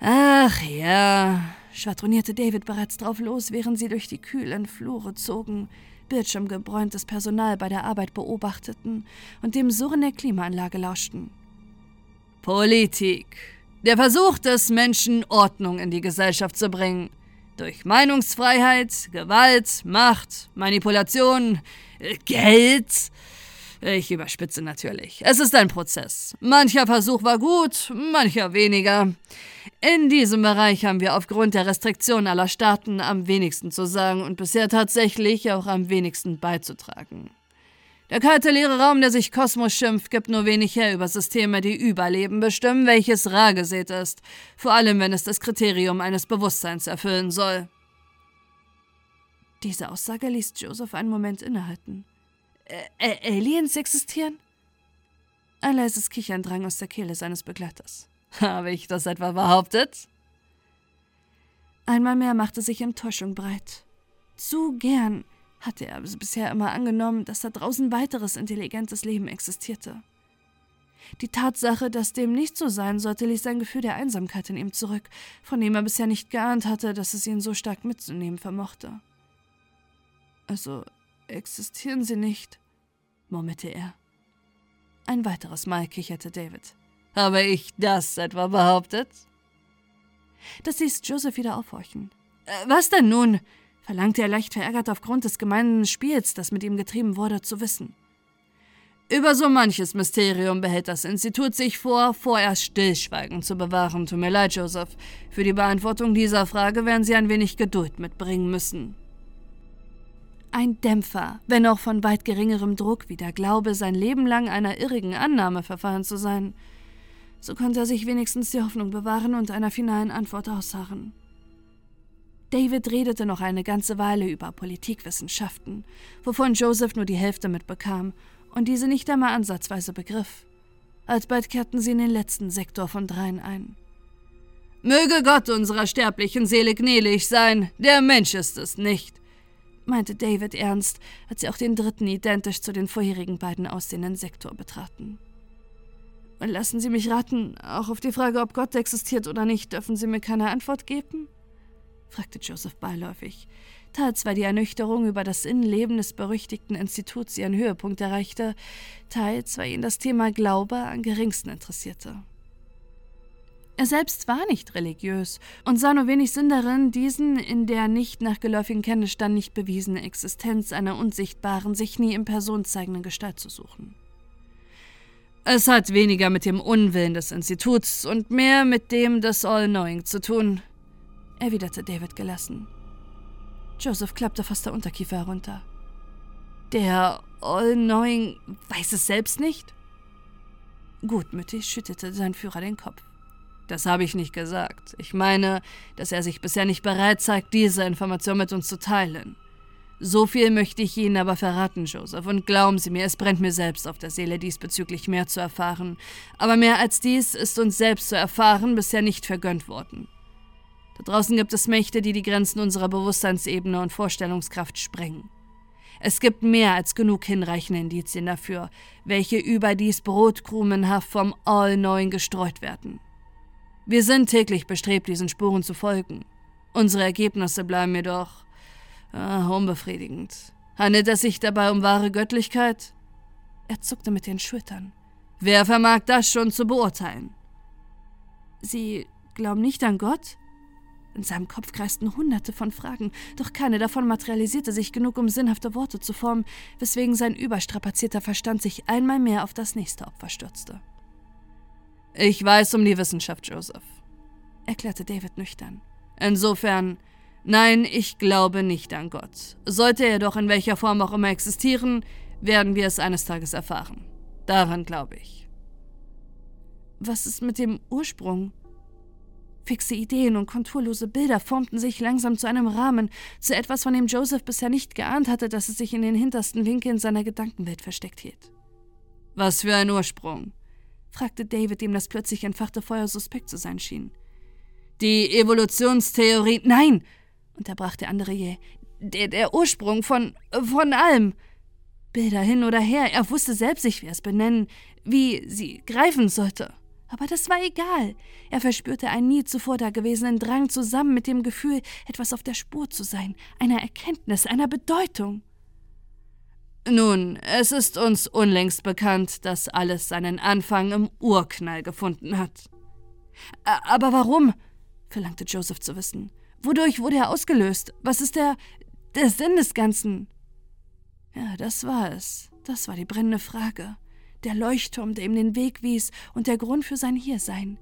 Ach ja, schwadronierte David bereits drauf los, während sie durch die kühlen Flure zogen, bildschirmgebräuntes Personal bei der Arbeit beobachteten und dem Surren der Klimaanlage lauschten. Politik. Der Versuch des Menschen, Ordnung in die Gesellschaft zu bringen. Durch Meinungsfreiheit, Gewalt, Macht, Manipulation, äh, Geld. Ich überspitze natürlich. Es ist ein Prozess. Mancher Versuch war gut, mancher weniger. In diesem Bereich haben wir aufgrund der Restriktionen aller Staaten am wenigsten zu sagen und bisher tatsächlich auch am wenigsten beizutragen. Der kalte leere Raum, der sich Kosmos schimpft, gibt nur wenig her über Systeme, die Überleben bestimmen, welches rar gesät ist, vor allem wenn es das Kriterium eines Bewusstseins erfüllen soll. Diese Aussage ließ Joseph einen Moment innehalten. Ä Aliens existieren? Ein leises Kichern drang aus der Kehle seines Begleiters. <laughs> Habe ich das etwa behauptet? Einmal mehr machte sich Enttäuschung breit. Zu gern hatte er bisher immer angenommen, dass da draußen weiteres intelligentes Leben existierte. Die Tatsache, dass dem nicht so sein sollte, ließ sein Gefühl der Einsamkeit in ihm zurück, von dem er bisher nicht geahnt hatte, dass es ihn so stark mitzunehmen vermochte. Also existieren sie nicht, murmelte er. Ein weiteres Mal kicherte David. Habe ich das etwa behauptet? Das ließ Joseph wieder aufhorchen. Äh, was denn nun? verlangte er leicht verärgert aufgrund des gemeinen Spiels, das mit ihm getrieben wurde, zu wissen. Über so manches Mysterium behält das Institut sich vor, vorerst Stillschweigen zu bewahren. Tut mir leid, Joseph. Für die Beantwortung dieser Frage werden Sie ein wenig Geduld mitbringen müssen. Ein Dämpfer, wenn auch von weit geringerem Druck, wie der Glaube, sein Leben lang einer irrigen Annahme verfallen zu sein. So konnte er sich wenigstens die Hoffnung bewahren und einer finalen Antwort ausharren. David redete noch eine ganze Weile über Politikwissenschaften, wovon Joseph nur die Hälfte mitbekam und diese nicht einmal ansatzweise begriff. Alsbald kehrten sie in den letzten Sektor von dreien ein. Möge Gott unserer sterblichen Seele gnädig sein, der Mensch ist es nicht, meinte David ernst, als sie auch den dritten identisch zu den vorherigen beiden aussehenden Sektor betraten. Lassen Sie mich raten, auch auf die Frage, ob Gott existiert oder nicht, dürfen Sie mir keine Antwort geben? fragte Joseph beiläufig, teils weil die Ernüchterung über das Innenleben des berüchtigten Instituts ihren Höhepunkt erreichte, teils weil ihn das Thema Glaube am geringsten interessierte. Er selbst war nicht religiös und sah nur wenig Sinn darin, diesen in der nicht nach geläufigem Kenntnisstand nicht bewiesene Existenz einer unsichtbaren, sich nie in Person zeigenden Gestalt zu suchen. Es hat weniger mit dem Unwillen des Instituts und mehr mit dem des All-Knowing zu tun, erwiderte David gelassen. Joseph klappte fast der Unterkiefer herunter. Der All-Knowing weiß es selbst nicht? Gutmütig schüttelte sein Führer den Kopf. Das habe ich nicht gesagt. Ich meine, dass er sich bisher nicht bereit zeigt, diese Information mit uns zu teilen. So viel möchte ich Ihnen aber verraten, Joseph, und glauben Sie mir, es brennt mir selbst auf der Seele, diesbezüglich mehr zu erfahren. Aber mehr als dies ist uns selbst zu erfahren bisher nicht vergönnt worden. Da draußen gibt es Mächte, die die Grenzen unserer Bewusstseinsebene und Vorstellungskraft sprengen. Es gibt mehr als genug hinreichende Indizien dafür, welche überdies brotkrumenhaft vom All-Neuen gestreut werden. Wir sind täglich bestrebt, diesen Spuren zu folgen. Unsere Ergebnisse bleiben jedoch Ah, unbefriedigend. Handelt es sich dabei um wahre Göttlichkeit? Er zuckte mit den Schultern. Wer vermag das schon zu beurteilen? Sie glauben nicht an Gott? In seinem Kopf kreisten hunderte von Fragen, doch keine davon materialisierte sich genug, um sinnhafte Worte zu formen, weswegen sein überstrapazierter Verstand sich einmal mehr auf das nächste Opfer stürzte. Ich weiß um die Wissenschaft, Joseph, erklärte David nüchtern. Insofern Nein, ich glaube nicht an Gott. Sollte er doch in welcher Form auch immer existieren, werden wir es eines Tages erfahren. Daran glaube ich. Was ist mit dem Ursprung? Fixe Ideen und konturlose Bilder formten sich langsam zu einem Rahmen, zu etwas, von dem Joseph bisher nicht geahnt hatte, dass es sich in den hintersten Winkeln seiner Gedankenwelt versteckt hielt. Was für ein Ursprung? Fragte David, dem das plötzlich entfachte Feuer suspekt zu sein schien. Die Evolutionstheorie. Nein, unterbrach der andere jäh. Der, der Ursprung von, von allem. Bilder hin oder her, er wusste selbst nicht, wie er es benennen, wie sie greifen sollte. Aber das war egal. Er verspürte einen nie zuvor dagewesenen Drang zusammen mit dem Gefühl, etwas auf der Spur zu sein, einer Erkenntnis, einer Bedeutung. Nun, es ist uns unlängst bekannt, dass alles seinen Anfang im Urknall gefunden hat. Aber warum? verlangte Joseph zu wissen. Wodurch wurde er ausgelöst? Was ist der, der Sinn des Ganzen? Ja, das war es. Das war die brennende Frage. Der Leuchtturm, der ihm den Weg wies und der Grund für sein Hiersein.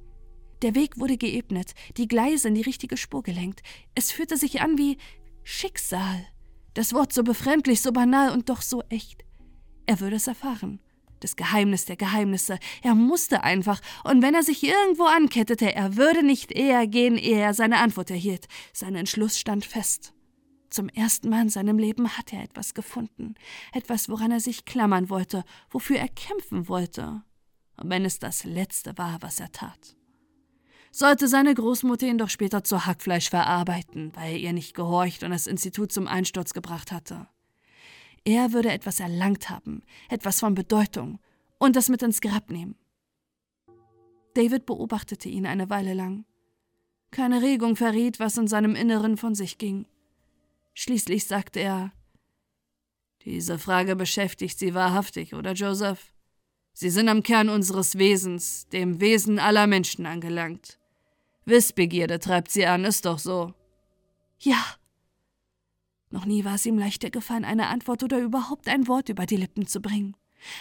Der Weg wurde geebnet, die Gleise in die richtige Spur gelenkt. Es fühlte sich an wie Schicksal. Das Wort so befremdlich, so banal und doch so echt. Er würde es erfahren das Geheimnis der Geheimnisse. Er musste einfach, und wenn er sich irgendwo ankettete, er würde nicht eher gehen, ehe er seine Antwort erhielt. Sein Entschluss stand fest. Zum ersten Mal in seinem Leben hat er etwas gefunden, etwas, woran er sich klammern wollte, wofür er kämpfen wollte, und wenn es das Letzte war, was er tat. Sollte seine Großmutter ihn doch später zu Hackfleisch verarbeiten, weil er ihr nicht gehorcht und das Institut zum Einsturz gebracht hatte. Er würde etwas erlangt haben, etwas von Bedeutung, und das mit ins Grab nehmen. David beobachtete ihn eine Weile lang. Keine Regung verriet, was in seinem Inneren von sich ging. Schließlich sagte er Diese Frage beschäftigt Sie wahrhaftig, oder Joseph? Sie sind am Kern unseres Wesens, dem Wesen aller Menschen angelangt. Wissbegierde treibt sie an, ist doch so. Ja, noch nie war es ihm leichter gefallen, eine Antwort oder überhaupt ein Wort über die Lippen zu bringen.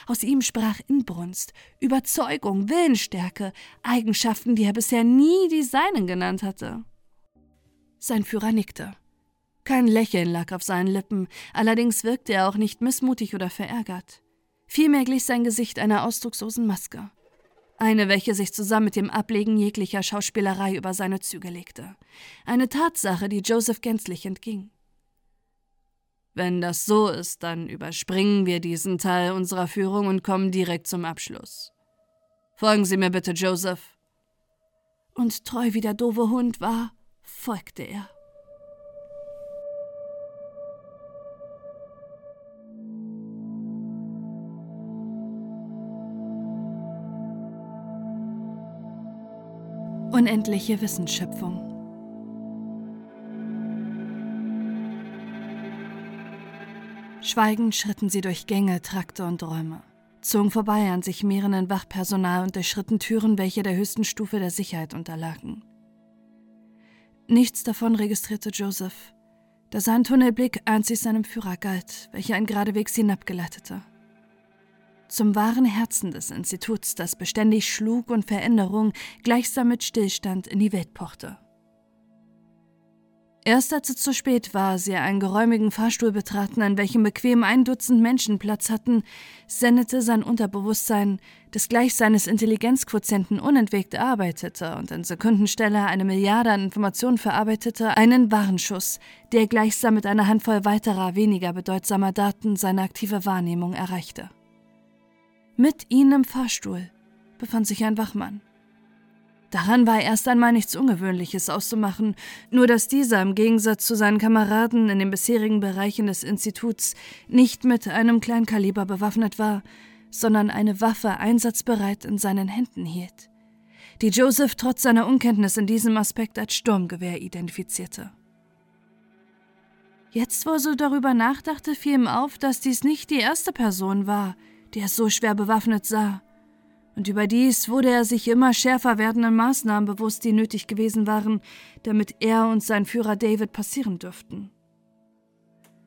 Aus ihm sprach Inbrunst, Überzeugung, Willensstärke, Eigenschaften, die er bisher nie die seinen genannt hatte. Sein Führer nickte. Kein Lächeln lag auf seinen Lippen, allerdings wirkte er auch nicht missmutig oder verärgert. Vielmehr glich sein Gesicht einer ausdruckslosen Maske. Eine, welche sich zusammen mit dem Ablegen jeglicher Schauspielerei über seine Züge legte. Eine Tatsache, die Joseph gänzlich entging. Wenn das so ist, dann überspringen wir diesen Teil unserer Führung und kommen direkt zum Abschluss. Folgen Sie mir bitte, Joseph. Und treu wie der doofe Hund war, folgte er. Unendliche Wissensschöpfung. Schweigend schritten sie durch Gänge, Trakte und Räume, zogen vorbei an sich mehrenden Wachpersonal und durchschritten Türen, welche der höchsten Stufe der Sicherheit unterlagen. Nichts davon registrierte Joseph, da sein Tunnelblick einzig seinem Führer galt, welcher ihn geradewegs hinabgeleitete. Zum wahren Herzen des Instituts, das beständig schlug und Veränderung gleichsam mit Stillstand in die Welt pochte. Erst als es zu spät war, sie einen geräumigen Fahrstuhl betraten, an welchem bequem ein Dutzend Menschen Platz hatten, sendete sein Unterbewusstsein, das gleich seines Intelligenzquotienten unentwegt arbeitete und in Sekundenstelle eine Milliarde an Informationen verarbeitete, einen Warnschuss, der gleichsam mit einer Handvoll weiterer, weniger bedeutsamer Daten seine aktive Wahrnehmung erreichte. Mit ihnen im Fahrstuhl befand sich ein Wachmann. Daran war erst einmal nichts Ungewöhnliches auszumachen, nur dass dieser im Gegensatz zu seinen Kameraden in den bisherigen Bereichen des Instituts nicht mit einem Kleinkaliber bewaffnet war, sondern eine Waffe einsatzbereit in seinen Händen hielt, die Joseph trotz seiner Unkenntnis in diesem Aspekt als Sturmgewehr identifizierte. Jetzt, wo er so darüber nachdachte, fiel ihm auf, dass dies nicht die erste Person war, die er so schwer bewaffnet sah und überdies wurde er sich immer schärfer werdenden Maßnahmen bewusst, die nötig gewesen waren, damit er und sein Führer David passieren dürften.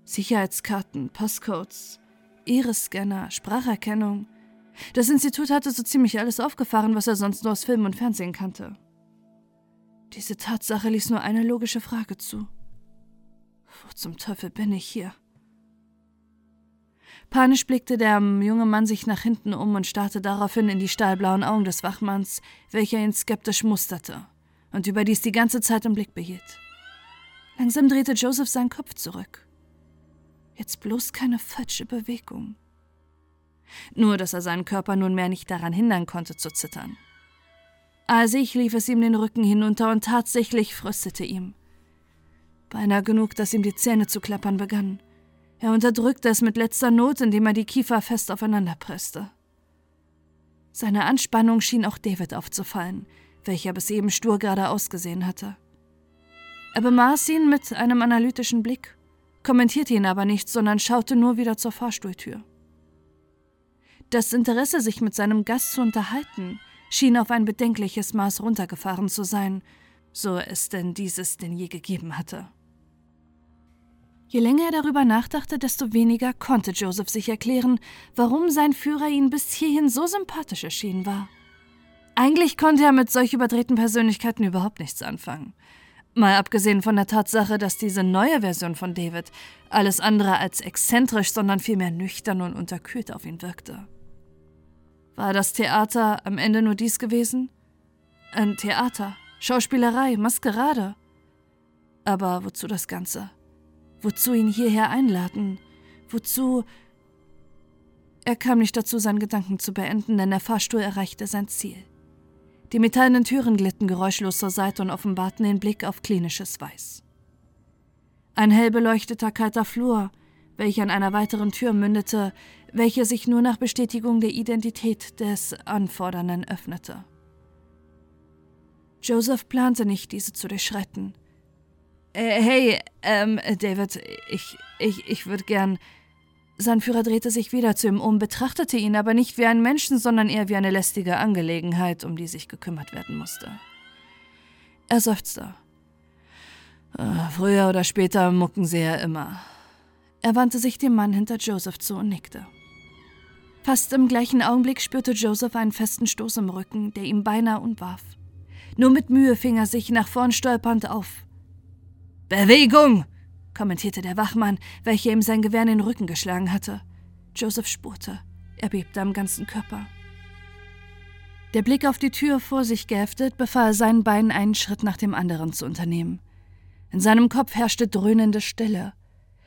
Sicherheitskarten, Passcodes, Iris-Scanner, Spracherkennung. Das Institut hatte so ziemlich alles aufgefahren, was er sonst nur aus Film und Fernsehen kannte. Diese Tatsache ließ nur eine logische Frage zu. Wo zum Teufel bin ich hier? Panisch blickte der junge Mann sich nach hinten um und starrte daraufhin in die stahlblauen Augen des Wachmanns, welcher ihn skeptisch musterte und überdies die ganze Zeit im Blick behielt. Langsam drehte Joseph seinen Kopf zurück. Jetzt bloß keine falsche Bewegung. Nur, dass er seinen Körper nunmehr nicht daran hindern konnte zu zittern. Allsich lief es ihm den Rücken hinunter und tatsächlich fröstete ihm. Beinahe genug, dass ihm die Zähne zu klappern begannen. Er unterdrückte es mit letzter Not, indem er die Kiefer fest aufeinander presste. Seine Anspannung schien auch David aufzufallen, welcher bis eben stur gerade ausgesehen hatte. Er bemaß ihn mit einem analytischen Blick, kommentierte ihn aber nicht, sondern schaute nur wieder zur Fahrstuhltür. Das Interesse, sich mit seinem Gast zu unterhalten, schien auf ein bedenkliches Maß runtergefahren zu sein, so es denn dieses denn je gegeben hatte. Je länger er darüber nachdachte, desto weniger konnte Joseph sich erklären, warum sein Führer ihn bis hierhin so sympathisch erschienen war. Eigentlich konnte er mit solch überdrehten Persönlichkeiten überhaupt nichts anfangen. Mal abgesehen von der Tatsache, dass diese neue Version von David alles andere als exzentrisch, sondern vielmehr nüchtern und unterkühlt auf ihn wirkte. War das Theater am Ende nur dies gewesen? Ein Theater, Schauspielerei, Maskerade. Aber wozu das Ganze? Wozu ihn hierher einladen? Wozu? Er kam nicht dazu, seinen Gedanken zu beenden, denn der Fahrstuhl erreichte sein Ziel. Die metallenen Türen glitten geräuschlos zur Seite und offenbarten den Blick auf klinisches Weiß. Ein hell beleuchteter kalter Flur, welcher an einer weiteren Tür mündete, welche sich nur nach Bestätigung der Identität des Anfordernden öffnete. Joseph plante nicht, diese zu durchschreiten. Äh, hey, ähm, David, ich, ich, ich würde gern. Sein Führer drehte sich wieder zu ihm um, betrachtete ihn aber nicht wie einen Menschen, sondern eher wie eine lästige Angelegenheit, um die sich gekümmert werden musste. Er seufzte. Äh, früher oder später mucken sie ja immer. Er wandte sich dem Mann hinter Joseph zu und nickte. Fast im gleichen Augenblick spürte Joseph einen festen Stoß im Rücken, der ihm beinahe umwarf. Nur mit Mühe fing er sich nach vorn stolpernd auf. Bewegung! kommentierte der Wachmann, welcher ihm sein Gewehr in den Rücken geschlagen hatte. Joseph spurte. Er bebte am ganzen Körper. Der Blick auf die Tür vor sich geheftet, befahl seinen Beinen einen Schritt nach dem anderen zu unternehmen. In seinem Kopf herrschte dröhnende Stille.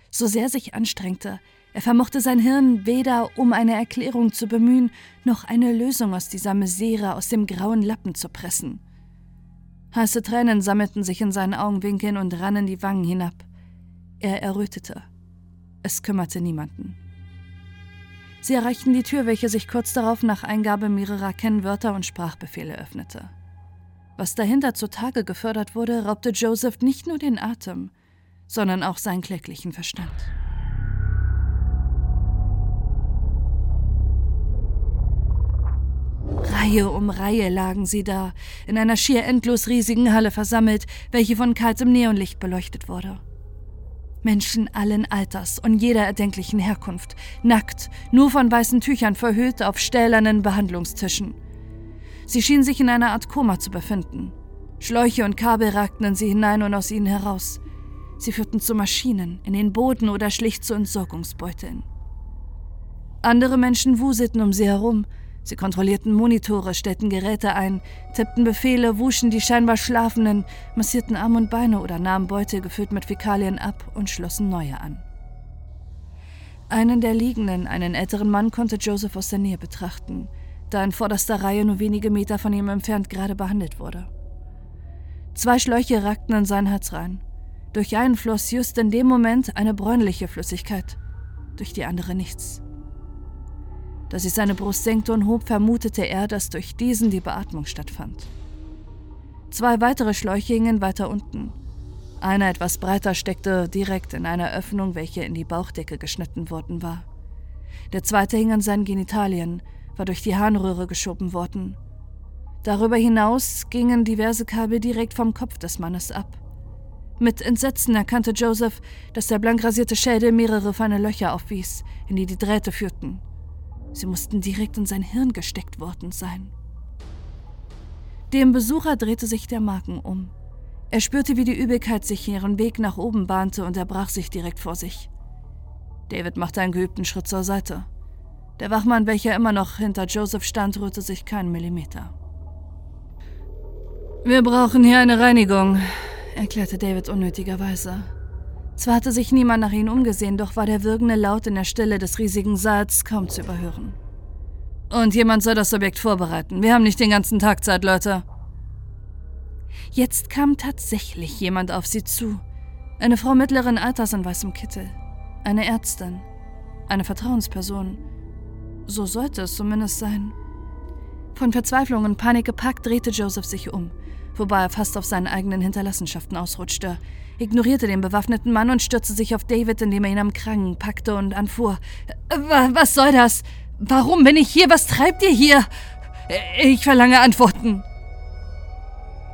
So sehr sich anstrengte, er vermochte sein Hirn weder um eine Erklärung zu bemühen, noch eine Lösung aus dieser Misere, aus dem grauen Lappen zu pressen. Heiße Tränen sammelten sich in seinen Augenwinkeln und rannen die Wangen hinab. Er errötete. Es kümmerte niemanden. Sie erreichten die Tür, welche sich kurz darauf nach Eingabe mehrerer Kennwörter und Sprachbefehle öffnete. Was dahinter zutage gefördert wurde, raubte Joseph nicht nur den Atem, sondern auch seinen kläglichen Verstand. Reihe um Reihe lagen sie da, in einer schier endlos riesigen Halle versammelt, welche von kaltem Neonlicht beleuchtet wurde. Menschen allen Alters und jeder erdenklichen Herkunft, nackt, nur von weißen Tüchern verhüllt auf stählernen Behandlungstischen. Sie schienen sich in einer Art Koma zu befinden. Schläuche und Kabel ragten in sie hinein und aus ihnen heraus. Sie führten zu Maschinen, in den Boden oder schlicht zu Entsorgungsbeuteln. Andere Menschen wuselten um sie herum. Sie kontrollierten Monitore, stellten Geräte ein, tippten Befehle, wuschen die scheinbar Schlafenden, massierten Arme und Beine oder nahmen Beutel gefüllt mit Fäkalien ab und schlossen neue an. Einen der Liegenden, einen älteren Mann, konnte Joseph aus der Nähe betrachten, da in vorderster Reihe nur wenige Meter von ihm entfernt gerade behandelt wurde. Zwei Schläuche ragten in sein Herz rein. Durch einen floss just in dem Moment eine bräunliche Flüssigkeit, durch die andere nichts. Da sich seine Brust senkte und hob, vermutete er, dass durch diesen die Beatmung stattfand. Zwei weitere Schläuche hingen weiter unten. Einer etwas breiter steckte direkt in einer Öffnung, welche in die Bauchdecke geschnitten worden war. Der zweite hing an seinen Genitalien, war durch die Harnröhre geschoben worden. Darüber hinaus gingen diverse Kabel direkt vom Kopf des Mannes ab. Mit Entsetzen erkannte Joseph, dass der blank rasierte Schädel mehrere feine Löcher aufwies, in die die Drähte führten. Sie mussten direkt in sein Hirn gesteckt worden sein. Dem Besucher drehte sich der Magen um. Er spürte, wie die Übelkeit sich ihren Weg nach oben bahnte und er brach sich direkt vor sich. David machte einen geübten Schritt zur Seite. Der Wachmann, welcher immer noch hinter Joseph stand, rührte sich keinen Millimeter. Wir brauchen hier eine Reinigung, erklärte David unnötigerweise. Zwar hatte sich niemand nach ihnen umgesehen, doch war der würgende Laut in der Stille des riesigen Saals kaum zu überhören. Und jemand soll das Objekt vorbereiten. Wir haben nicht den ganzen Tag Zeit, Leute. Jetzt kam tatsächlich jemand auf sie zu. Eine Frau mittleren Alters in weißem Kittel. Eine Ärztin. Eine Vertrauensperson. So sollte es zumindest sein. Von Verzweiflung und Panik gepackt drehte Joseph sich um wobei er fast auf seinen eigenen Hinterlassenschaften ausrutschte, ignorierte den bewaffneten Mann und stürzte sich auf David, indem er ihn am Kragen packte und anfuhr. Was soll das? Warum bin ich hier? Was treibt ihr hier? Ich verlange Antworten.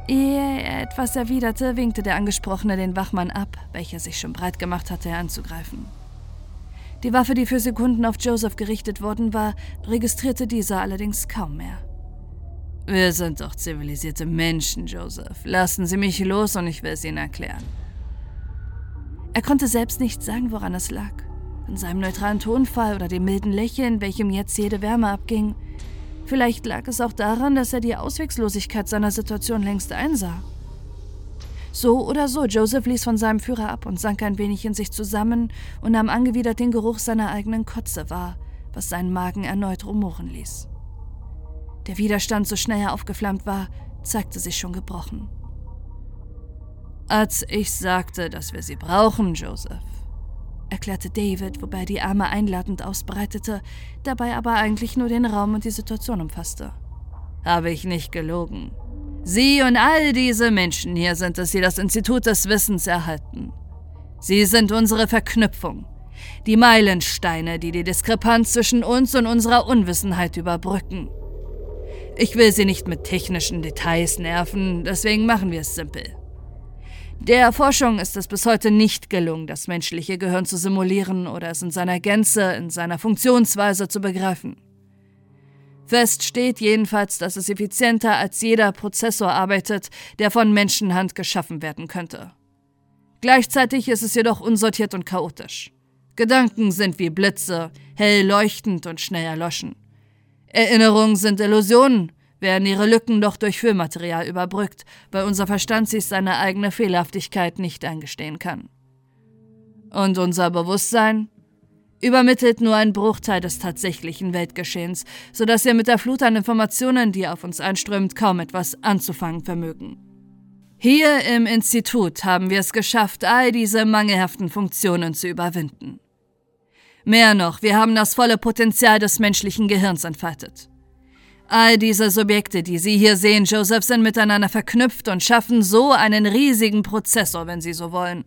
Ehe er etwas erwiderte, winkte der Angesprochene den Wachmann ab, welcher sich schon breit gemacht hatte, anzugreifen. Die Waffe, die für Sekunden auf Joseph gerichtet worden war, registrierte dieser allerdings kaum mehr. Wir sind doch zivilisierte Menschen, Joseph. Lassen Sie mich los und ich will es Ihnen erklären. Er konnte selbst nicht sagen, woran es lag. In seinem neutralen Tonfall oder dem milden Lächeln, welchem jetzt jede Wärme abging. Vielleicht lag es auch daran, dass er die Auswegslosigkeit seiner Situation längst einsah. So oder so, Joseph ließ von seinem Führer ab und sank ein wenig in sich zusammen und nahm angewidert den Geruch seiner eigenen Kotze wahr, was seinen Magen erneut rumoren ließ. Der Widerstand, so schnell er aufgeflammt war, zeigte sich schon gebrochen. Als ich sagte, dass wir sie brauchen, Joseph, erklärte David, wobei er die Arme einladend ausbreitete, dabei aber eigentlich nur den Raum und die Situation umfasste. Habe ich nicht gelogen. Sie und all diese Menschen hier sind es, die das Institut des Wissens erhalten. Sie sind unsere Verknüpfung, die Meilensteine, die die Diskrepanz zwischen uns und unserer Unwissenheit überbrücken. Ich will Sie nicht mit technischen Details nerven, deswegen machen wir es simpel. Der Forschung ist es bis heute nicht gelungen, das menschliche Gehirn zu simulieren oder es in seiner Gänze, in seiner Funktionsweise zu begreifen. Fest steht jedenfalls, dass es effizienter als jeder Prozessor arbeitet, der von Menschenhand geschaffen werden könnte. Gleichzeitig ist es jedoch unsortiert und chaotisch. Gedanken sind wie Blitze, hell leuchtend und schnell erloschen. Erinnerungen sind Illusionen, werden ihre Lücken doch durch Füllmaterial überbrückt, weil unser Verstand sich seine eigene Fehlerhaftigkeit nicht eingestehen kann. Und unser Bewusstsein übermittelt nur einen Bruchteil des tatsächlichen Weltgeschehens, sodass wir mit der Flut an Informationen, die auf uns einströmt, kaum etwas anzufangen vermögen. Hier im Institut haben wir es geschafft, all diese mangelhaften Funktionen zu überwinden. Mehr noch, wir haben das volle Potenzial des menschlichen Gehirns entfaltet. All diese Subjekte, die Sie hier sehen, Joseph, sind miteinander verknüpft und schaffen so einen riesigen Prozessor, wenn Sie so wollen.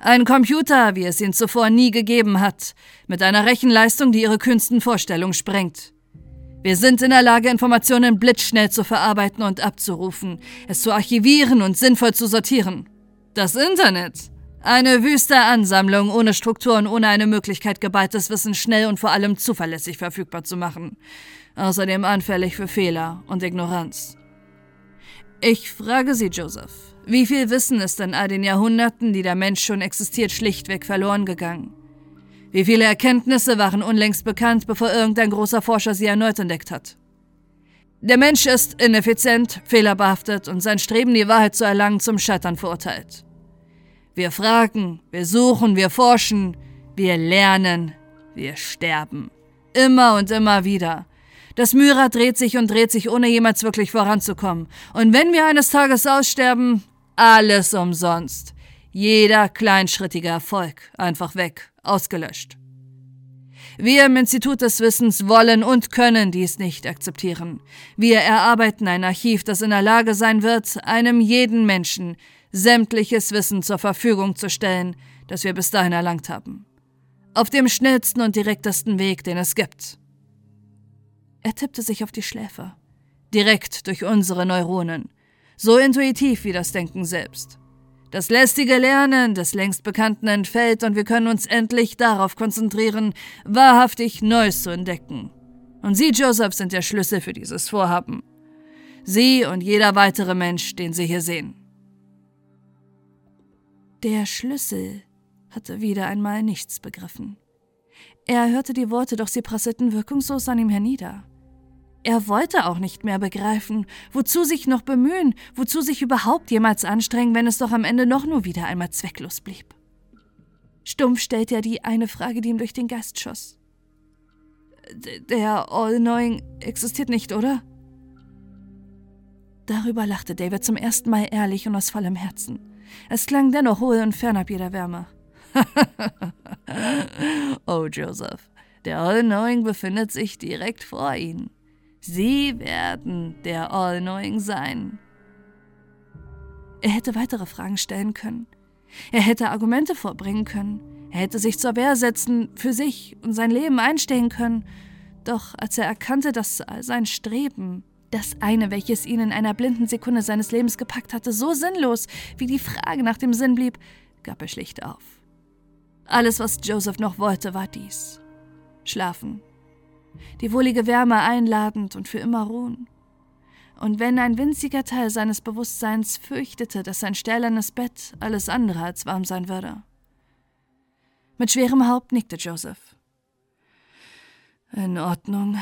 Ein Computer, wie es ihn zuvor nie gegeben hat, mit einer Rechenleistung, die Ihre kühnsten Vorstellungen sprengt. Wir sind in der Lage, Informationen blitzschnell zu verarbeiten und abzurufen, es zu archivieren und sinnvoll zu sortieren. Das Internet. Eine wüste Ansammlung ohne Struktur und ohne eine Möglichkeit, geballtes Wissen schnell und vor allem zuverlässig verfügbar zu machen außerdem anfällig für Fehler und Ignoranz. Ich frage Sie, Joseph, Wie viel Wissen ist in all den Jahrhunderten, die der Mensch schon existiert, schlichtweg verloren gegangen? Wie viele Erkenntnisse waren unlängst bekannt, bevor irgendein großer Forscher sie erneut entdeckt hat? Der Mensch ist ineffizient, fehlerbehaftet und sein Streben, die Wahrheit zu erlangen, zum Scheitern verurteilt. Wir fragen, wir suchen, wir forschen, wir lernen, wir sterben. Immer und immer wieder. Das Myra dreht sich und dreht sich, ohne jemals wirklich voranzukommen. Und wenn wir eines Tages aussterben, alles umsonst. Jeder kleinschrittige Erfolg einfach weg, ausgelöscht. Wir im Institut des Wissens wollen und können dies nicht akzeptieren. Wir erarbeiten ein Archiv, das in der Lage sein wird, einem jeden Menschen sämtliches Wissen zur Verfügung zu stellen, das wir bis dahin erlangt haben. Auf dem schnellsten und direktesten Weg, den es gibt. Er tippte sich auf die Schläfe. Direkt durch unsere Neuronen. So intuitiv wie das Denken selbst. Das lästige Lernen des längst Bekannten entfällt und wir können uns endlich darauf konzentrieren, wahrhaftig Neues zu entdecken. Und Sie, Joseph, sind der Schlüssel für dieses Vorhaben. Sie und jeder weitere Mensch, den Sie hier sehen. Der Schlüssel hatte wieder einmal nichts begriffen. Er hörte die Worte, doch sie prasselten wirkungslos an ihm hernieder. Er wollte auch nicht mehr begreifen, wozu sich noch bemühen, wozu sich überhaupt jemals anstrengen, wenn es doch am Ende noch nur wieder einmal zwecklos blieb. Stumpf stellte er die eine Frage, die ihm durch den Geist schoss. Der All-Knowing existiert nicht, oder? Darüber lachte David zum ersten Mal ehrlich und aus vollem Herzen. Es klang dennoch hohl und fernab jeder Wärme. <laughs> oh, Joseph, der All-Knowing befindet sich direkt vor Ihnen. Sie werden der All-Knowing sein. Er hätte weitere Fragen stellen können. Er hätte Argumente vorbringen können. Er hätte sich zur Wehr setzen, für sich und sein Leben einstehen können. Doch als er erkannte, dass sein Streben, das eine, welches ihn in einer blinden Sekunde seines Lebens gepackt hatte, so sinnlos wie die Frage nach dem Sinn blieb, gab er schlicht auf. Alles, was Joseph noch wollte, war dies. Schlafen die wohlige Wärme einladend und für immer ruhen. Und wenn ein winziger Teil seines Bewusstseins fürchtete, dass sein stählernes Bett alles andere als warm sein würde. Mit schwerem Haupt nickte Joseph. In Ordnung,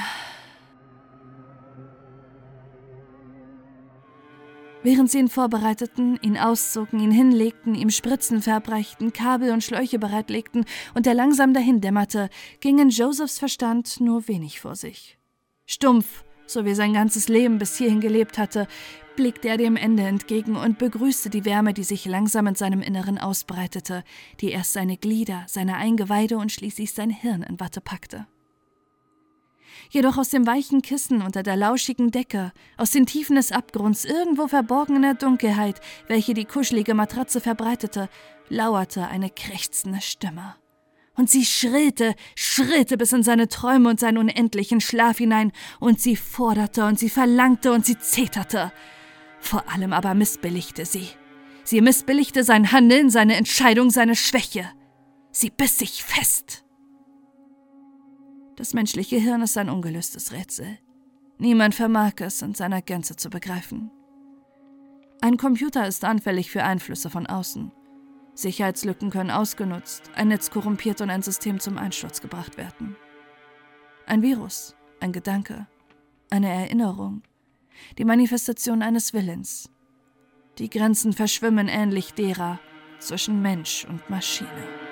Während sie ihn vorbereiteten, ihn auszogen, ihn hinlegten, ihm Spritzen verabreichten, Kabel und Schläuche bereitlegten und er langsam dahin dämmerte, ging in Josephs Verstand nur wenig vor sich. Stumpf, so wie sein ganzes Leben bis hierhin gelebt hatte, blickte er dem Ende entgegen und begrüßte die Wärme, die sich langsam in seinem Inneren ausbreitete, die erst seine Glieder, seine Eingeweide und schließlich sein Hirn in Watte packte jedoch aus dem weichen Kissen unter der lauschigen Decke, aus den Tiefen des Abgrunds, irgendwo verborgener Dunkelheit, welche die kuschelige Matratze verbreitete, lauerte eine krächzende Stimme. Und sie schrillte, schrillte bis in seine Träume und seinen unendlichen Schlaf hinein, und sie forderte und sie verlangte und sie zeterte. Vor allem aber missbilligte sie. Sie missbilligte sein Handeln, seine Entscheidung, seine Schwäche. Sie biss sich fest. Das menschliche Hirn ist ein ungelöstes Rätsel. Niemand vermag es in seiner Gänze zu begreifen. Ein Computer ist anfällig für Einflüsse von außen. Sicherheitslücken können ausgenutzt, ein Netz korrumpiert und ein System zum Einsturz gebracht werden. Ein Virus, ein Gedanke, eine Erinnerung, die Manifestation eines Willens. Die Grenzen verschwimmen ähnlich derer zwischen Mensch und Maschine.